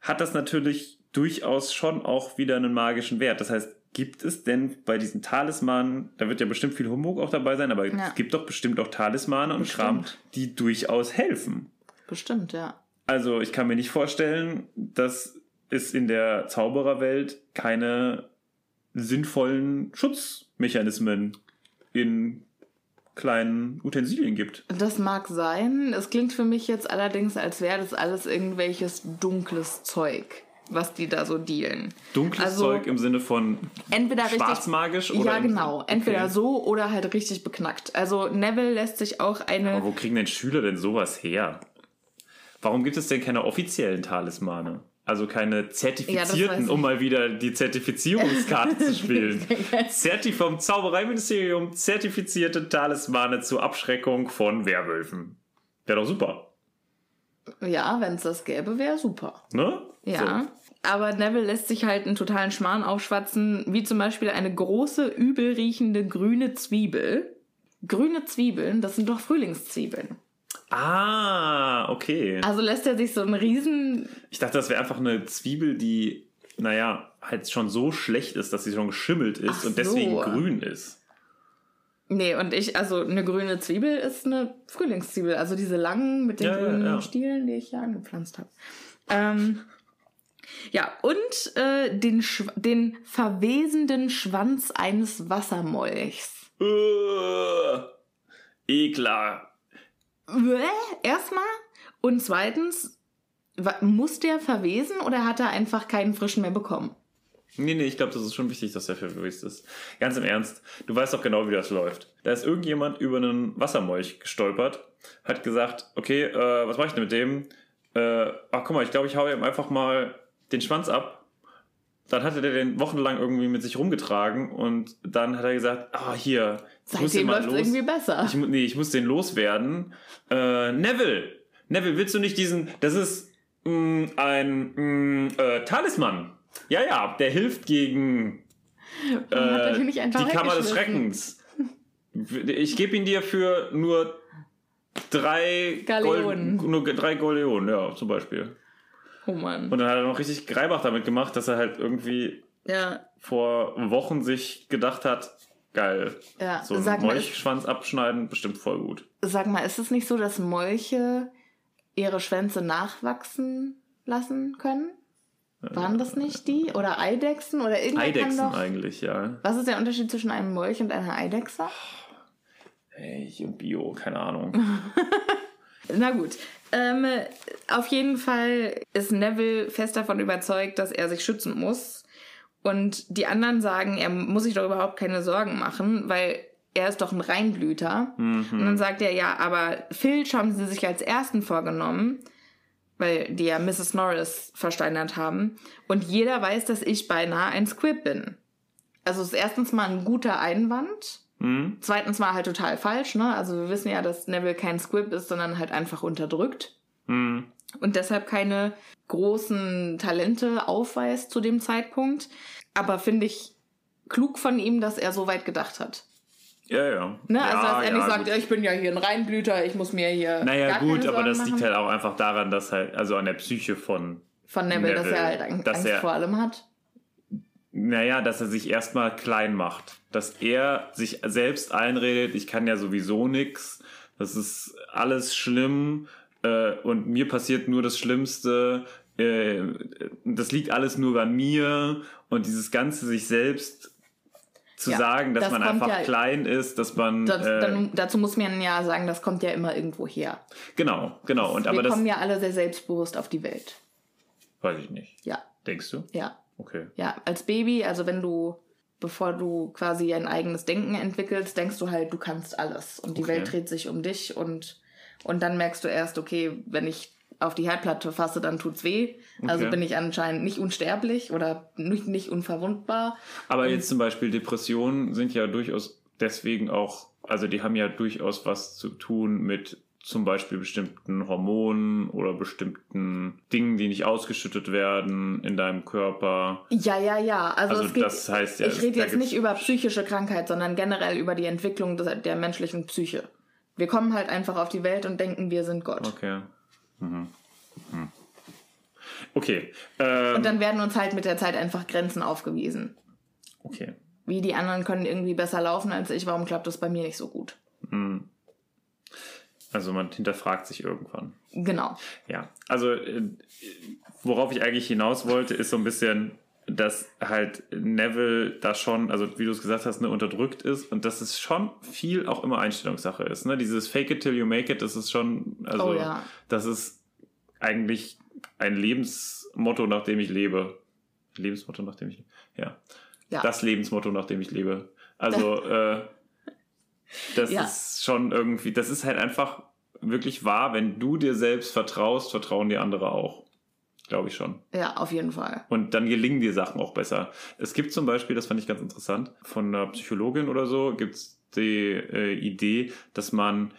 hat das natürlich durchaus schon auch wieder einen magischen Wert. Das heißt, gibt es denn bei diesen Talismanen, da wird ja bestimmt viel Humbug auch dabei sein, aber Ja. es gibt doch bestimmt auch Talismane und Kram, Bestimmt. die durchaus helfen. Bestimmt, ja. Also ich kann mir nicht vorstellen, dass es in der Zaubererwelt keine sinnvollen Schutzmechanismen in kleinen Utensilien gibt. Das mag sein. Es klingt für mich jetzt allerdings, als wäre das alles irgendwelches dunkles Zeug, was die da so dealen. Dunkles Also, Zeug im Sinne von Entweder richtig. schwarzmagisch oder Ja, genau. Entweder Okay. so oder halt richtig beknackt. Also Neville lässt sich auch eine. Aber wo kriegen denn Schüler denn sowas her? Warum gibt es denn keine offiziellen Talismane? Also keine Ja, Zertifizierten, ich. um mal wieder die Zertifizierungskarte zu spielen. Zerti vom Zaubereiministerium zertifizierte Talismane zur Abschreckung von Werwölfen. Wäre doch super, Ja, wenn es das gäbe, wäre super. ne? Ja. Aber Neville lässt sich halt einen totalen Schmarrn aufschwatzen, wie zum Beispiel eine große, übel riechende grüne Zwiebel. Grüne Zwiebeln, das sind doch Frühlingszwiebeln. Ah, okay. Also lässt er sich so einen riesen Ich dachte, das wäre einfach eine Zwiebel, die, naja, halt schon so schlecht ist, dass sie schon geschimmelt ist Ach und deswegen so. grün ist. Nee, und ich, also eine grüne Zwiebel ist eine Frühlingszwiebel. Also diese langen mit den Ja, ja, grünen ja. Stielen, die ich hier angepflanzt habe. Ähm, ja, und äh, den, den verwesenden Schwanz eines Wassermolchs. Uh, eklar. Erstmal. Und zweitens, muss der verwesen oder hat er einfach keinen frischen mehr bekommen? Nee, nee, ich glaube, das ist schon wichtig, dass der verwöst ist. Ganz im Ernst, du weißt doch genau, wie das läuft. Da ist irgendjemand über einen Wassermolch gestolpert, hat gesagt, okay, äh, was mache ich denn mit dem? Äh, ach, guck mal, ich glaube, ich hau ihm einfach mal den Schwanz ab. Dann hatte der den wochenlang irgendwie mit sich rumgetragen und dann hat er gesagt, ah, hier, ich muss den mal los. irgendwie besser. Ich, nee, ich muss den loswerden. Äh, Neville! Neville, willst du nicht diesen. Das ist mh, ein mh, äh, Talisman. Ja, ja, der hilft gegen äh, die Kammer des? Schreckens. Ich gebe ihn dir für nur drei Galeonen. Gold, nur drei Goleonen, ja, zum Beispiel. Oh Mann. Und dann hat er noch richtig Greibach damit gemacht, dass er halt irgendwie Ja, vor Wochen sich gedacht hat, geil. ja. So einen Molchschwanz abschneiden, bestimmt voll gut. sag mal, ist es nicht so, dass Molche ihre Schwänze nachwachsen lassen können? Waren das nicht die? Oder Eidechsen? Oder Eidechsen doch... eigentlich, ja. Was ist der Unterschied zwischen einem Molch und einer Eidechse? Hey, ich und Bio, keine Ahnung. Na gut. Ähm, auf jeden Fall ist Neville fest davon überzeugt, dass er sich schützen muss. Und die anderen sagen, er muss sich doch überhaupt keine Sorgen machen, weil er ist doch ein Reinblüter. Und dann sagt er, ja, aber Filch haben sie sich als ersten vorgenommen, weil die ja Mrs. Norris versteinert haben. Und jeder weiß, dass ich beinahe ein Squib bin. Also es ist erstens mal ein guter Einwand. Hm? Zweitens mal halt total falsch, ne? Also wir wissen ja, dass Neville kein Squib ist, sondern halt einfach unterdrückt Hm. und deshalb keine großen Talente aufweist zu dem Zeitpunkt. Aber finde ich klug von ihm, dass er so weit gedacht hat. Ja, ja. Ne? ja, also dass er ja, nicht sagt, gut. ja, ich bin ja hier ein Reinblüter, ich muss mir hier. Naja, gut, aber das machen. liegt halt auch einfach daran, dass halt, also an der Psyche von, von Neville, dass Neville, er halt Ang- dass Angst er- vor allem hat. Naja, dass er sich erstmal klein macht. Dass er sich selbst einredet, ich kann ja sowieso nix, das ist alles schlimm äh, und mir passiert nur das Schlimmste, äh, das liegt alles nur bei mir und dieses Ganze sich selbst zu Ja, sagen, dass das man einfach ja- klein ist, dass man Das, äh, dann, dazu muss man ja sagen, das kommt ja immer irgendwo her. genau, genau und Wir aber das kommen ja alle sehr selbstbewusst auf die Welt. weiß ich nicht. Ja, Denkst du? ja. Okay. Ja, als Baby, also wenn du, bevor du quasi ein eigenes Denken entwickelst, denkst du halt, du kannst alles und die Okay. Welt dreht sich um dich und, und dann merkst du erst, okay, wenn ich auf die Herdplatte fasse, dann tut's weh. Also Okay. bin ich anscheinend nicht unsterblich oder nicht, nicht unverwundbar. Aber jetzt zum Beispiel Depressionen sind ja durchaus deswegen auch, also die haben ja durchaus was zu tun mit zum Beispiel bestimmten Hormonen oder bestimmten Dingen, die nicht ausgeschüttet werden in deinem Körper. Ja, ja, ja. Also, Also es geht, das heißt ja, ich rede jetzt nicht über psychische Krankheit, sondern generell über die Entwicklung des, der menschlichen Psyche. Wir kommen halt einfach auf die Welt und denken, wir sind Gott. Okay. Mhm. Mhm. Okay. Ähm, Und dann werden uns halt mit der Zeit einfach Grenzen aufgewiesen. okay. Wie die anderen können irgendwie besser laufen als ich, warum klappt das bei mir nicht so gut? Also man hinterfragt sich irgendwann. Genau. Ja, also äh, worauf ich eigentlich hinaus wollte, ist so ein bisschen, dass halt Neville da schon, also wie du es gesagt hast, ne, unterdrückt ist und dass es schon viel auch immer Einstellungssache ist. Ne? Dieses Fake it till you make it, das ist schon, also Oh ja. das ist eigentlich ein Lebensmotto, nach dem ich lebe. Lebensmotto, nach dem ich, ja, Ja. das Lebensmotto, nach dem ich lebe. Also äh, das Ja. ist schon irgendwie, das ist halt einfach wirklich wahr, wenn du dir selbst vertraust, vertrauen die andere auch. Glaube ich schon. Ja, auf jeden Fall. Und dann gelingen die Sachen auch besser. Es gibt zum Beispiel, das fand ich ganz interessant, von einer Psychologin oder so, gibt's die äh, Idee, dass man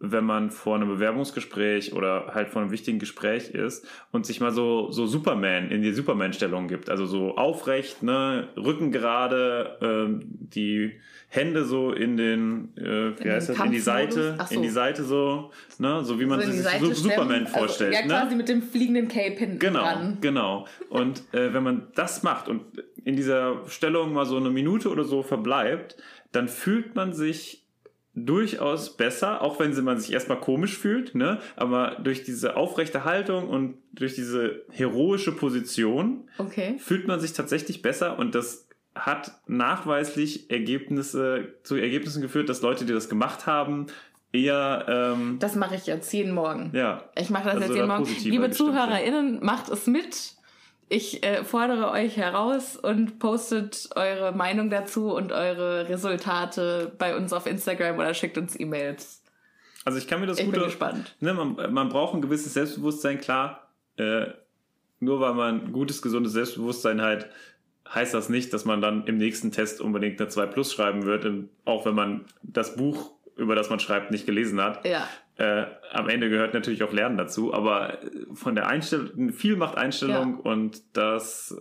wenn man vor einem Bewerbungsgespräch oder halt vor einem wichtigen Gespräch ist und sich mal so so Superman in die Superman-Stellung gibt, also so aufrecht, ne, Rücken gerade, ähm, die Hände so in den, äh, wie In heißt das, in die? Seite, so. in die Seite so, ne, so wie man So in die sich so Superman stemmen. vorstellt, also, Ja, ne? quasi mit dem fliegenden Cape hinten Genau, dran. genau. Und äh, wenn man das macht und in dieser Stellung mal so eine Minute oder so verbleibt, dann fühlt man sich durchaus besser, auch wenn man sich erstmal komisch fühlt, ne? Aber durch diese aufrechte Haltung und durch diese heroische Position Okay. fühlt man sich tatsächlich besser und das hat nachweislich Ergebnisse zu Ergebnissen geführt, dass Leute, die das gemacht haben, eher ähm, Das mache ich jetzt jeden Morgen. ja Ich mache das Also jetzt da jeden Morgen. positiver Liebe. ZuhörerInnen, macht es mit. Ich äh, fordere euch heraus und postet eure Meinung dazu und eure Resultate bei uns auf Instagram oder schickt uns E-Mails. Also ich kann mir das Ich gut bin gespannt. Ne, man, man braucht ein gewisses Selbstbewusstsein, klar. Äh, nur weil man gutes, gesundes Selbstbewusstsein hat, heißt das nicht, dass man dann im nächsten Test unbedingt eine 2 Plus schreiben wird, und auch wenn man das Buch, über das man schreibt, nicht gelesen hat. Ja. Äh, am Ende gehört natürlich auch Lernen dazu, aber von der Einstellung, viel macht Einstellung und das,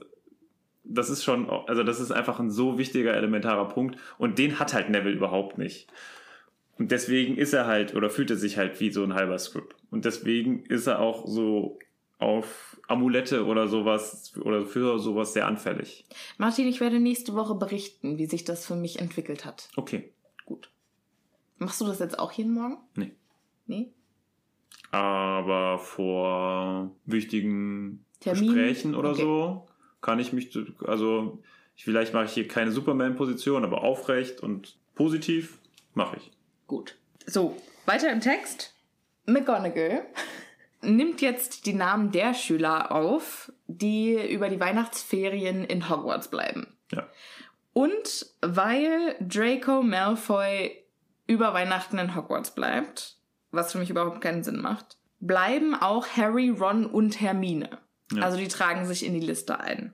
das ist schon, also das ist einfach ein so wichtiger, elementarer Punkt und den hat halt Neville überhaupt nicht. Und deswegen ist er halt oder fühlt er sich halt wie so ein halber Script. Und deswegen ist er auch so auf Amulette oder sowas oder für sowas sehr anfällig. Martin, ich werde nächste Woche berichten, wie sich das für mich entwickelt hat. Okay. Machst du das jetzt auch jeden Morgen? Nee. Nee? Aber vor wichtigen Terminen? Gesprächen oder Okay. so kann ich mich, also ich, vielleicht mache ich hier keine Superman-Position, aber aufrecht und positiv mache ich. Gut. So, weiter im Text. McGonagall nimmt jetzt die Namen der Schüler auf, die über die Weihnachtsferien in Hogwarts bleiben. Ja. Und weil Draco Malfoy über Weihnachten in Hogwarts bleibt, was für mich überhaupt keinen Sinn macht, bleiben auch Harry, Ron und Hermine. Ja. Also die tragen sich in die Liste ein.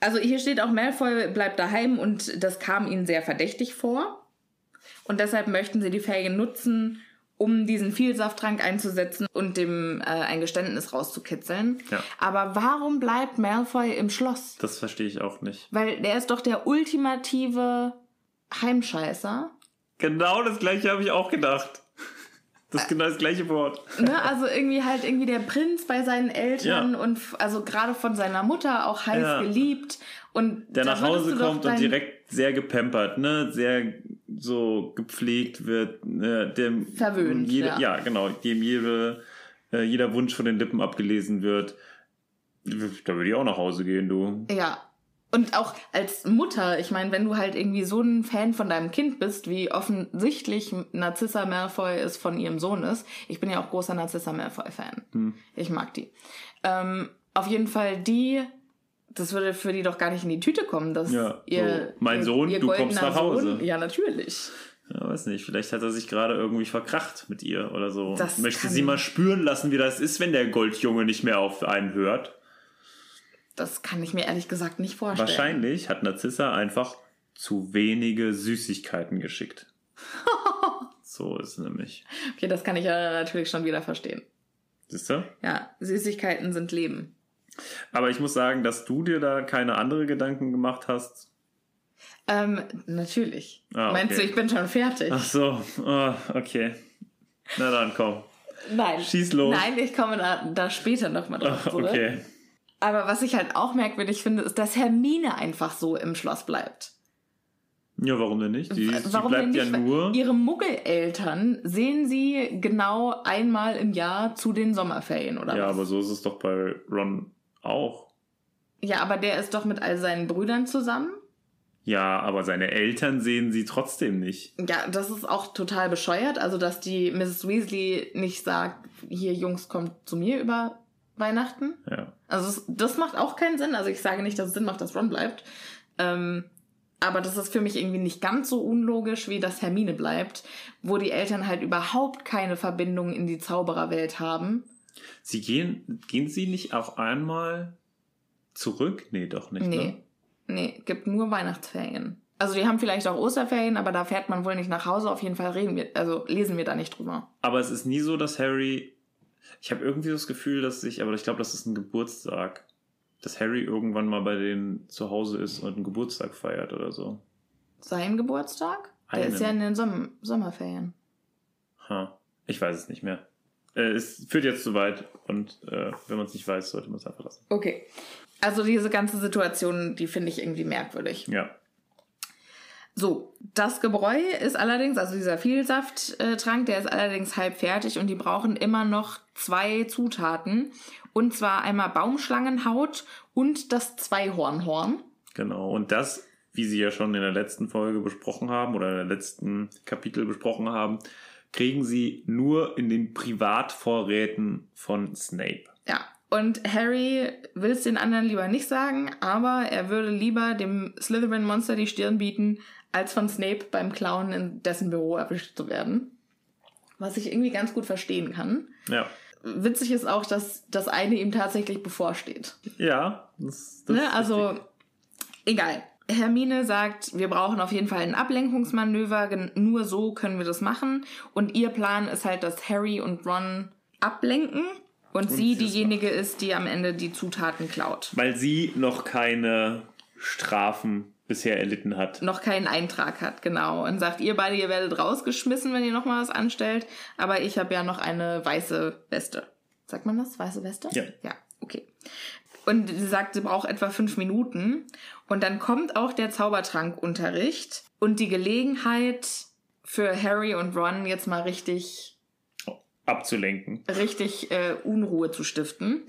Also hier steht auch, Malfoy bleibt daheim und das kam ihnen sehr verdächtig vor. Und deshalb möchten sie die Ferien nutzen, um diesen Vielsafttrank einzusetzen und dem äh, ein Geständnis rauszukitzeln. Ja. Aber warum bleibt Malfoy im Schloss? Das verstehe ich auch nicht. Weil der ist doch der ultimative Heimscheißer. Genau das gleiche habe ich auch gedacht. Das ist genau das gleiche Wort. Ne? Also irgendwie halt irgendwie der Prinz bei seinen Eltern Ja. und also gerade von seiner Mutter auch heiß Ja. geliebt. Und Der nach Hause kommt und direkt sehr gepampert, ne? Sehr so gepflegt wird, ne? dem Verwöhnt, jede, ja. ja. genau, dem jede, äh, jeder Wunsch von den Lippen abgelesen wird. Da würde ich auch nach Hause gehen, du. Ja. Und auch als Mutter, ich meine, wenn du halt irgendwie so ein Fan von deinem Kind bist, wie offensichtlich Narcissa Malfoy es von ihrem Sohn ist. Ich bin ja auch großer Narcissa Malfoy-Fan. Hm. Ich mag die. Ähm, auf jeden Fall die, das würde für die doch gar nicht in die Tüte kommen, dass Ja, ihr, so, mein ihr, Sohn, ihr du kommst nach Hause. Sohn, ja, natürlich. Ja, weiß nicht, vielleicht hat er sich gerade irgendwie verkracht mit ihr oder so. Das Möchte sie mal spüren lassen, wie das ist, wenn der Goldjunge nicht mehr auf einen hört. Das kann ich mir ehrlich gesagt nicht vorstellen. Wahrscheinlich hat Narzissa einfach zu wenige Süßigkeiten geschickt. so ist es nämlich. Okay, das kann ich ja natürlich schon wieder verstehen. Siehst du? Ja, Süßigkeiten sind Leben. Aber ich muss sagen, dass du dir da keine andere Gedanken gemacht hast. Ähm, natürlich. Ah, Meinst okay. du, ich bin schon fertig? Ach so, oh, okay. Na dann, komm. Nein. Schieß los. Nein, ich komme da, da später nochmal drauf Ach, zurück. Aber was ich halt auch merkwürdig finde, ist, dass Hermine einfach so im Schloss bleibt. Ja, warum denn nicht? Die, Warum bleibt denn ja nicht? Weil nur. Ihre Muggeleltern sehen sie genau einmal im Jahr zu den Sommerferien, oder Ja, was? aber so ist es doch bei Ron auch. Ja, aber der ist doch mit all seinen Brüdern zusammen. Ja, aber seine Eltern sehen sie trotzdem nicht. Ja, das ist auch total bescheuert. Also, dass die Mrs. Weasley nicht sagt, hier Jungs, kommt zu mir über Weihnachten. Ja. Also, das, macht auch keinen Sinn. Also, ich sage nicht, dass es Sinn macht, dass Ron bleibt. Ähm, aber das ist für mich irgendwie nicht ganz so unlogisch, wie dass Hermine bleibt, wo die Eltern halt überhaupt keine Verbindung in die Zaubererwelt haben. Sie gehen, gehen sie nicht auch einmal zurück? Nee, doch nicht. Nee. Ne? Nee, gibt nur Weihnachtsferien. Also die haben vielleicht auch Osterferien, aber da fährt man wohl nicht nach Hause. Auf jeden Fall reden wir, also lesen wir da nicht drüber. Aber es ist nie so, dass Harry. Ich habe irgendwie das Gefühl, dass sich, aber ich glaube, das ist ein Geburtstag. Dass Harry irgendwann mal bei denen zu Hause ist und einen Geburtstag feiert oder so. Sein Geburtstag? Der Einen. ist ja in den Somm Sommerferien. Ha. Ich weiß es nicht mehr. Äh, es führt jetzt zu weit und äh, wenn man es nicht weiß, sollte man es einfach lassen. Okay. Also diese ganze Situation, die finde ich irgendwie merkwürdig. Ja. So, das Gebräu ist allerdings, also dieser Vielsafttrank, der ist allerdings halb fertig und die brauchen immer noch zwei Zutaten. Und zwar einmal Baumschlangenhaut und das Zweihornhorn. Genau. Und das, wie Sie ja schon in der letzten Folge besprochen haben oder in der letzten Kapitel besprochen haben, kriegen Sie nur in den Privatvorräten von Snape. Ja, und Harry will es den anderen lieber nicht sagen, aber er würde lieber dem Slytherin-Monster die Stirn bieten, als von Snape beim Clown in dessen Büro erwischt zu werden. Was ich irgendwie ganz gut verstehen kann. Ja. Witzig ist auch, dass das eine ihm tatsächlich bevorsteht. Ja. Das, das Ne? ist Also, richtig. egal. Hermine sagt, wir brauchen auf jeden Fall ein Ablenkungsmanöver, nur so können wir das machen. Und ihr Plan ist halt, dass Harry und Ron ablenken und, sie sie diejenige ist, die am Ende die Zutaten klaut. Weil sie noch keine Strafen bisher erlitten hat. Noch keinen Eintrag hat, genau. Und sagt, ihr beide, ihr werdet rausgeschmissen, wenn ihr nochmal was anstellt. Aber ich habe ja noch eine weiße Weste. Sagt man das? Weiße Weste? Ja. Ja, okay. Und sie sagt, sie braucht etwa fünf Minuten. Und dann kommt auch der Zaubertrankunterricht und die Gelegenheit für Harry und Ron jetzt mal richtig, Abzulenken. richtig äh, Unruhe zu stiften.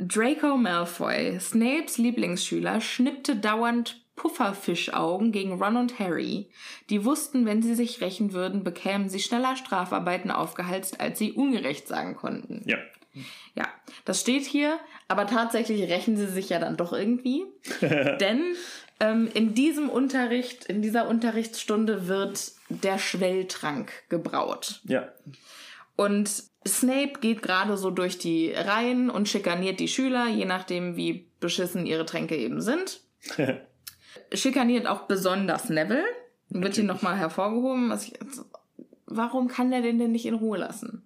Draco Malfoy, Snapes Lieblingsschüler, schnippte dauernd Pufferfischaugen gegen Ron und Harry. Die wussten, wenn sie sich rächen würden, bekämen sie schneller Strafarbeiten aufgehalst, als sie ungerecht sagen konnten. Ja. Ja, das steht hier, aber tatsächlich rächen sie sich ja dann doch irgendwie. Denn ähm, in diesem Unterricht, in dieser Unterrichtsstunde wird der Schwelltrank gebraut. Ja. Und Snape geht gerade so durch die Reihen und schikaniert die Schüler, je nachdem, wie beschissen ihre Tränke eben sind. Schikaniert auch besonders Neville. Wird hier nochmal hervorgehoben. Was ich, warum kann der den denn nicht in Ruhe lassen?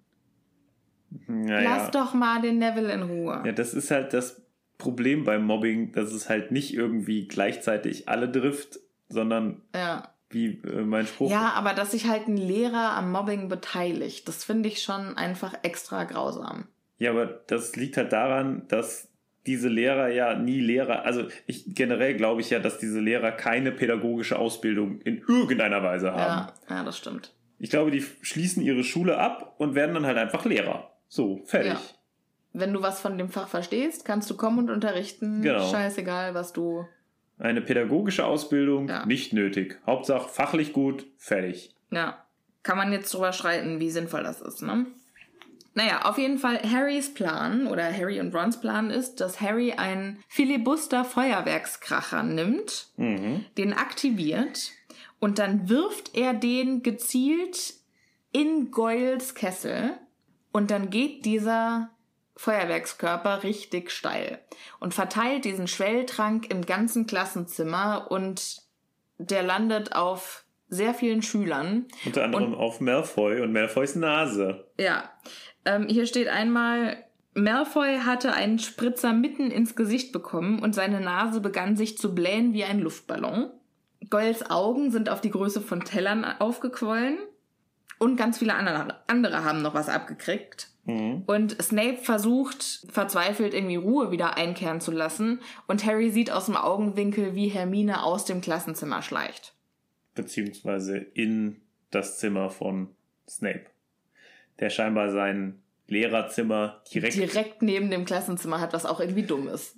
Naja. Lass doch mal den Neville in Ruhe. Ja, das ist halt das Problem beim Mobbing, dass es halt nicht irgendwie gleichzeitig alle trifft, sondern Ja. wie äh, mein Spruch. Ja, aber dass sich halt ein Lehrer am Mobbing beteiligt, das finde ich schon einfach extra grausam. Ja, aber das liegt halt daran, dass diese Lehrer ja nie Lehrer, also ich generell glaube ich ja, dass diese Lehrer keine pädagogische Ausbildung in irgendeiner Weise haben. Ja, ja, das stimmt. Ich glaube, die schließen ihre Schule ab und werden dann halt einfach Lehrer. So, fertig. Ja. Wenn du was von dem Fach verstehst, kannst du kommen und unterrichten. Genau. Scheißegal, was du. Eine pädagogische Ausbildung Ja. nicht nötig. Hauptsache fachlich gut, fertig. Ja. Kann man jetzt drüber streiten, wie sinnvoll das ist, ne? Naja, auf jeden Fall Harrys Plan oder Harry und Rons Plan ist, dass Harry einen Filibuster-Feuerwerkskracher nimmt, Mhm. den aktiviert und dann wirft er den gezielt in Goyles Kessel und dann geht dieser Feuerwerkskörper richtig steil und verteilt diesen Schwelltrank im ganzen Klassenzimmer und der landet auf sehr vielen Schülern. Unter anderem auf Malfoy und Malfoys Nase. Ja, ähm, hier steht einmal, Malfoy hatte einen Spritzer mitten ins Gesicht bekommen und seine Nase begann sich zu blähen wie ein Luftballon. Goyles Augen sind auf die Größe von Tellern aufgequollen und ganz viele andere, andere haben noch was abgekriegt. Mhm. Und Snape versucht verzweifelt irgendwie Ruhe wieder einkehren zu lassen und Harry sieht aus dem Augenwinkel, wie Hermine aus dem Klassenzimmer schleicht. Beziehungsweise in das Zimmer von Snape. Der scheinbar sein Lehrerzimmer direkt. Direkt neben dem Klassenzimmer hat, was auch irgendwie dumm ist.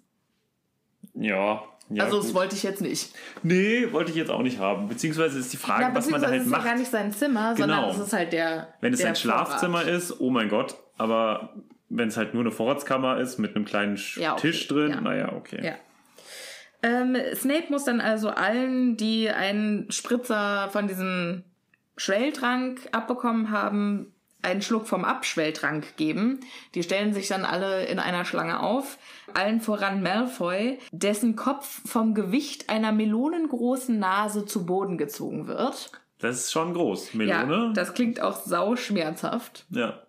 Ja. ja also das gut. wollte ich jetzt nicht. Nee, wollte ich jetzt auch nicht haben. Beziehungsweise ist die Frage, Ja, was man da halt es ist ja macht. gar nicht sein Zimmer, sondern Genau. es ist halt der. Wenn es der ein Schlafzimmer ist, oh mein Gott. Aber wenn es halt nur eine Vorratskammer ist mit einem kleinen Ja, okay. Tisch drin, Ja. naja, okay. Ja. Ähm, Snape muss dann also allen, die einen Spritzer von diesem Schwelltrank abbekommen haben, einen Schluck vom Abschwelltrank geben. Die stellen sich dann alle in einer Schlange auf. Allen voran Malfoy, dessen Kopf vom Gewicht einer melonengroßen Nase zu Boden gezogen wird. Das ist schon groß, Melone. Ja, das klingt auch sau schmerzhaft. Ja.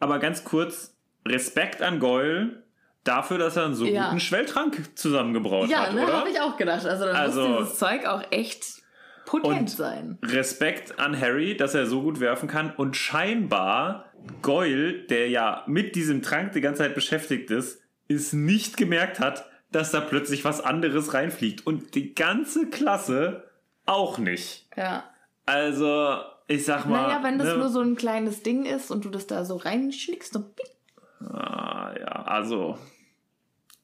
Aber ganz kurz, Respekt an Goyle dafür, dass er einen so Ja. guten Schwelltrank zusammengebraut Ja, hat, ne, oder? habe ich auch gedacht. Also dann Also- muss dieses Zeug auch echt potent Und- sein. Respekt an Harry, dass er so gut werfen kann. Und scheinbar Goyle, der ja mit diesem Trank die ganze Zeit beschäftigt ist, es nicht gemerkt hat, dass da plötzlich was anderes reinfliegt. Und die ganze Klasse auch nicht. Ja. Also, ich sag mal. Naja, wenn das ne, nur so ein kleines Ding ist und du das da so reinschnickst, so pick. Ah, ja, also.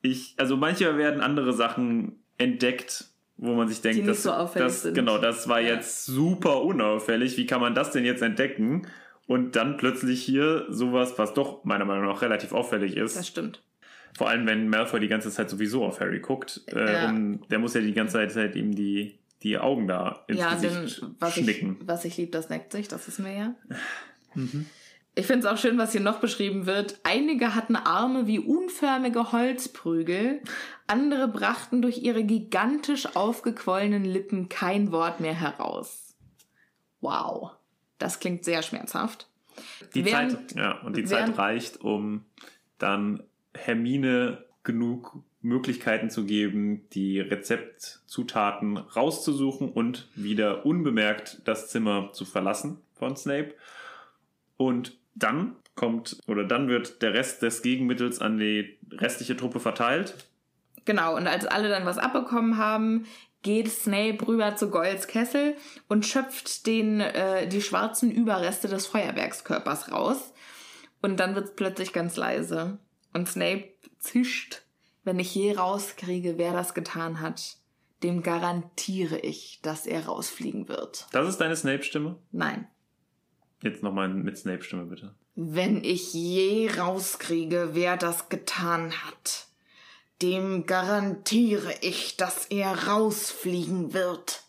Ich, also manchmal werden andere Sachen entdeckt, wo man sich denkt, Die nicht das, so das, sind. genau, das war Ja. jetzt super unauffällig. Wie kann man das denn jetzt entdecken? Und dann plötzlich hier sowas, was doch meiner Meinung nach relativ auffällig ist. Das stimmt. Vor allem, wenn Malfoy die ganze Zeit sowieso auf Harry guckt. Äh, Ja. um, der muss ja die ganze Zeit halt ihm die, die Augen da ins ja, Gesicht denn was ich, schnicken. was ich lieb, das neckt sich, das wissen wir ja. Mhm. Ich finde es auch schön, was hier noch beschrieben wird. Einige hatten Arme wie unförmige Holzprügel, andere brachten durch ihre gigantisch aufgequollenen Lippen kein Wort mehr heraus. Wow, das klingt sehr schmerzhaft. Die Während- Zeit, ja, und die während- Zeit reicht, um dann Hermine genug Möglichkeiten zu geben, die Rezeptzutaten rauszusuchen und wieder unbemerkt das Zimmer zu verlassen von Snape. Und dann kommt, oder dann wird der Rest des Gegenmittels an die restliche Truppe verteilt. Genau, und als alle dann was abbekommen haben, geht Snape rüber zu Goyles Kessel und schöpft den, äh, die schwarzen Überreste des Feuerwerkskörpers raus. Und dann wird's plötzlich ganz leise. Und Snape zischt, wenn ich je rauskriege, wer das getan hat, dem garantiere ich, dass er rausfliegen wird. Das ist deine Snape-Stimme? Nein. Jetzt nochmal mit Snape-Stimme, bitte. Wenn ich je rauskriege, wer das getan hat, dem garantiere ich, dass er rausfliegen wird.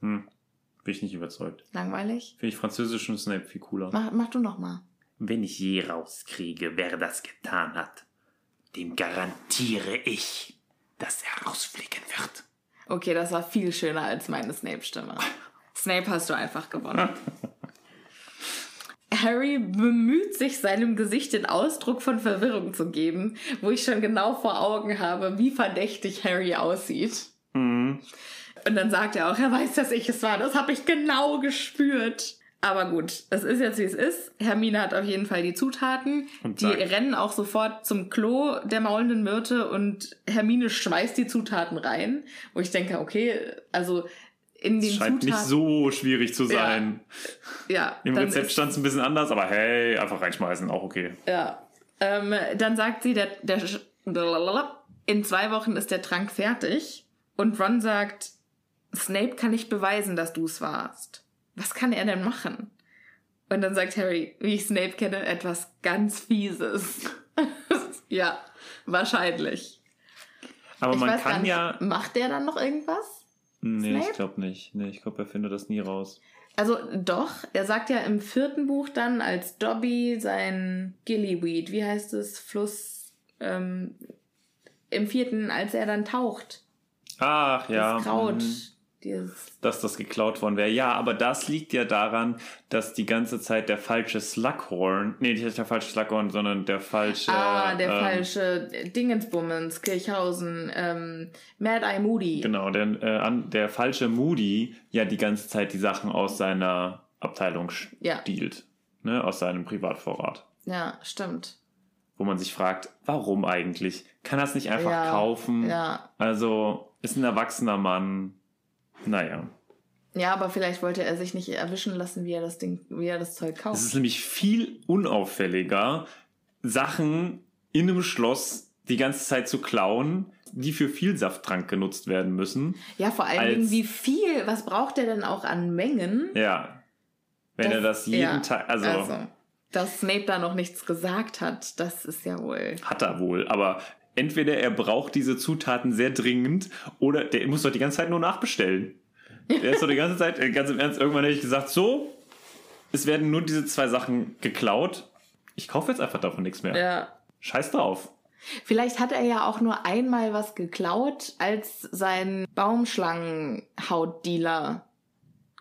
Hm. Bin ich nicht überzeugt. Langweilig? Finde ich französischen Snape viel cooler. Mach, mach du noch mal. Wenn ich je rauskriege, wer das getan hat, dem garantiere ich, dass er rausfliegen wird. Okay, das war viel schöner als meine Snape-Stimme. Snape hast du einfach gewonnen. Harry bemüht sich, seinem Gesicht den Ausdruck von Verwirrung zu geben, wo ich schon genau vor Augen habe, wie verdächtig Harry aussieht. Mhm. Und dann sagt er auch, er weiß, dass ich es war. Das habe ich genau gespürt. Aber gut, es ist jetzt wie es ist. Hermine hat auf jeden Fall die Zutaten. Und die sagt- rennen auch sofort zum Klo der maulenden Myrte und Hermine schmeißt die Zutaten rein. Wo ich denke, okay, also in den Scheint nicht Zutaten. so schwierig zu sein. ja, Im dann Rezept stand es ein bisschen anders, aber hey, einfach reinschmeißen, auch okay. Ja. Ähm, dann sagt sie, der, der, in zwei Wochen ist der Trank fertig. Und Ron sagt, Snape kann nicht beweisen, dass du es warst. Was kann er denn machen? Und dann sagt Harry, wie ich Snape kenne, etwas ganz Fieses. ja, wahrscheinlich. Aber ich man kann nicht, ja. macht der dann noch irgendwas? Nee, ich Snape? glaube nicht. Nee, ich glaube, er findet das nie raus. Also doch, er sagt ja im vierten Buch dann, als Dobby sein Gillyweed, wie heißt es, Fluss, ähm, im vierten, als er dann taucht, Ach ja. das Kraut, mhm. Dass das geklaut worden wäre. Ja, aber das liegt ja daran, dass die ganze Zeit der falsche Slughorn, nee, nicht der falsche Slughorn, sondern der falsche. ah, der ähm, falsche Dingensbummens, Kirchhausen, ähm, Mad Eye Moody. Genau, der, äh, an, der falsche Moody ja die ganze Zeit die Sachen aus seiner Abteilung Ja. stiehlt. Ne, aus seinem Privatvorrat. Ja, stimmt. Wo man sich fragt, warum eigentlich? Kann er es nicht einfach Ja, kaufen? ja. Also, ist ein erwachsener Mann. Naja. Ja, aber vielleicht wollte er sich nicht erwischen lassen, wie er das Ding, wie er das Zeug Es kauft. ist nämlich viel unauffälliger, Sachen in einem Schloss die ganze Zeit zu klauen, die für Vielsafttrank genutzt werden müssen. Ja, vor allen Dingen, wie viel, was braucht er denn auch an Mengen? Ja. Wenn er das jeden ja, Tag, also, dass Snape da noch nichts gesagt hat, das ist ja wohl. hat er wohl, aber entweder er braucht diese Zutaten sehr dringend oder der muss doch die ganze Zeit nur nachbestellen. Der ist doch die ganze Zeit, äh, ganz im Ernst, irgendwann hätte ich gesagt, so, es werden nur diese zwei Sachen geklaut. Ich kaufe jetzt einfach davon nichts mehr. Ja. Scheiß drauf. Vielleicht hat er ja auch nur einmal was geklaut, als sein Baumschlangenhautdealer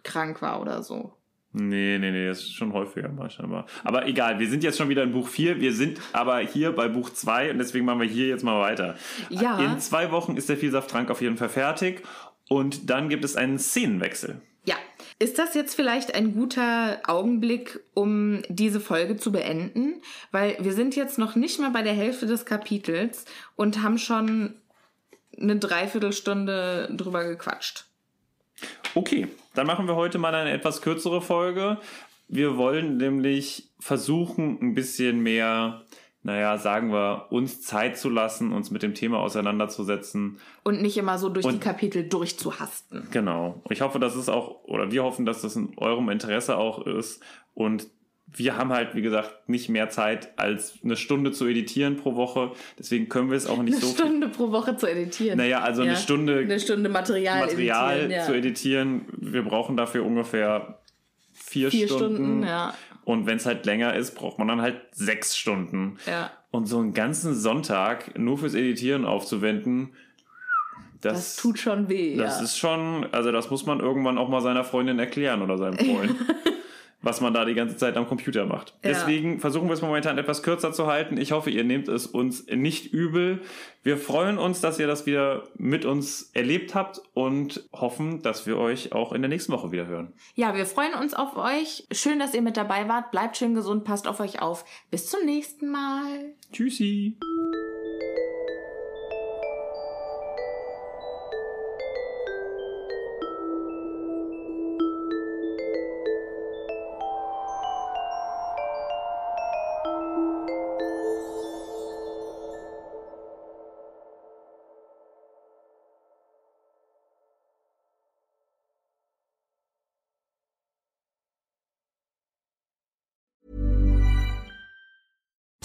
krank war oder so. Nee, nee, nee, das ist schon häufiger mal scheinbar. Aber egal, wir sind jetzt schon wieder in Buch 4, wir sind aber hier bei Buch 2 und deswegen machen wir hier jetzt mal weiter. Ja. In zwei Wochen ist der Vielsafttrank auf jeden Fall fertig und dann gibt es einen Szenenwechsel. Ja. Ist das jetzt vielleicht ein guter Augenblick, um diese Folge zu beenden? Weil wir sind jetzt noch nicht mal bei der Hälfte des Kapitels und haben schon eine Dreiviertelstunde drüber gequatscht. Okay, dann machen wir heute mal eine etwas kürzere Folge. Wir wollen nämlich versuchen, ein bisschen mehr, naja, sagen wir, uns Zeit zu lassen, uns mit dem Thema auseinanderzusetzen. Und nicht immer so durch Und- die Kapitel durchzuhasten. Genau. Ich hoffe, dass es auch, oder wir hoffen, dass das in eurem Interesse auch ist. Und wir haben halt, wie gesagt, nicht mehr Zeit, als eine Stunde zu editieren pro Woche. Deswegen können wir es auch nicht Eine so viel. Stunde pro Woche zu editieren. Naja, also eine Stunde Eine Stunde Material, Material editieren, ja. zu editieren. Wir brauchen dafür ungefähr vier, Vier Stunden. Stunden, ja. Und wenn es halt länger ist, braucht man dann halt sechs Stunden. Ja. Und so einen ganzen Sonntag nur fürs Editieren aufzuwenden, das, Das tut schon weh. das ja. ist schon, also das muss man irgendwann auch mal seiner Freundin erklären oder seinem Freund. was man da die ganze Zeit am Computer macht. Ja. Deswegen versuchen wir es momentan etwas kürzer zu halten. Ich hoffe, ihr nehmt es uns nicht übel. Wir freuen uns, dass ihr das wieder mit uns erlebt habt und hoffen, dass wir euch auch in der nächsten Woche wieder hören. ja, wir freuen uns auf euch. Schön, dass ihr mit dabei wart. Bleibt schön gesund, passt auf euch auf. Bis zum nächsten Mal. Tschüssi.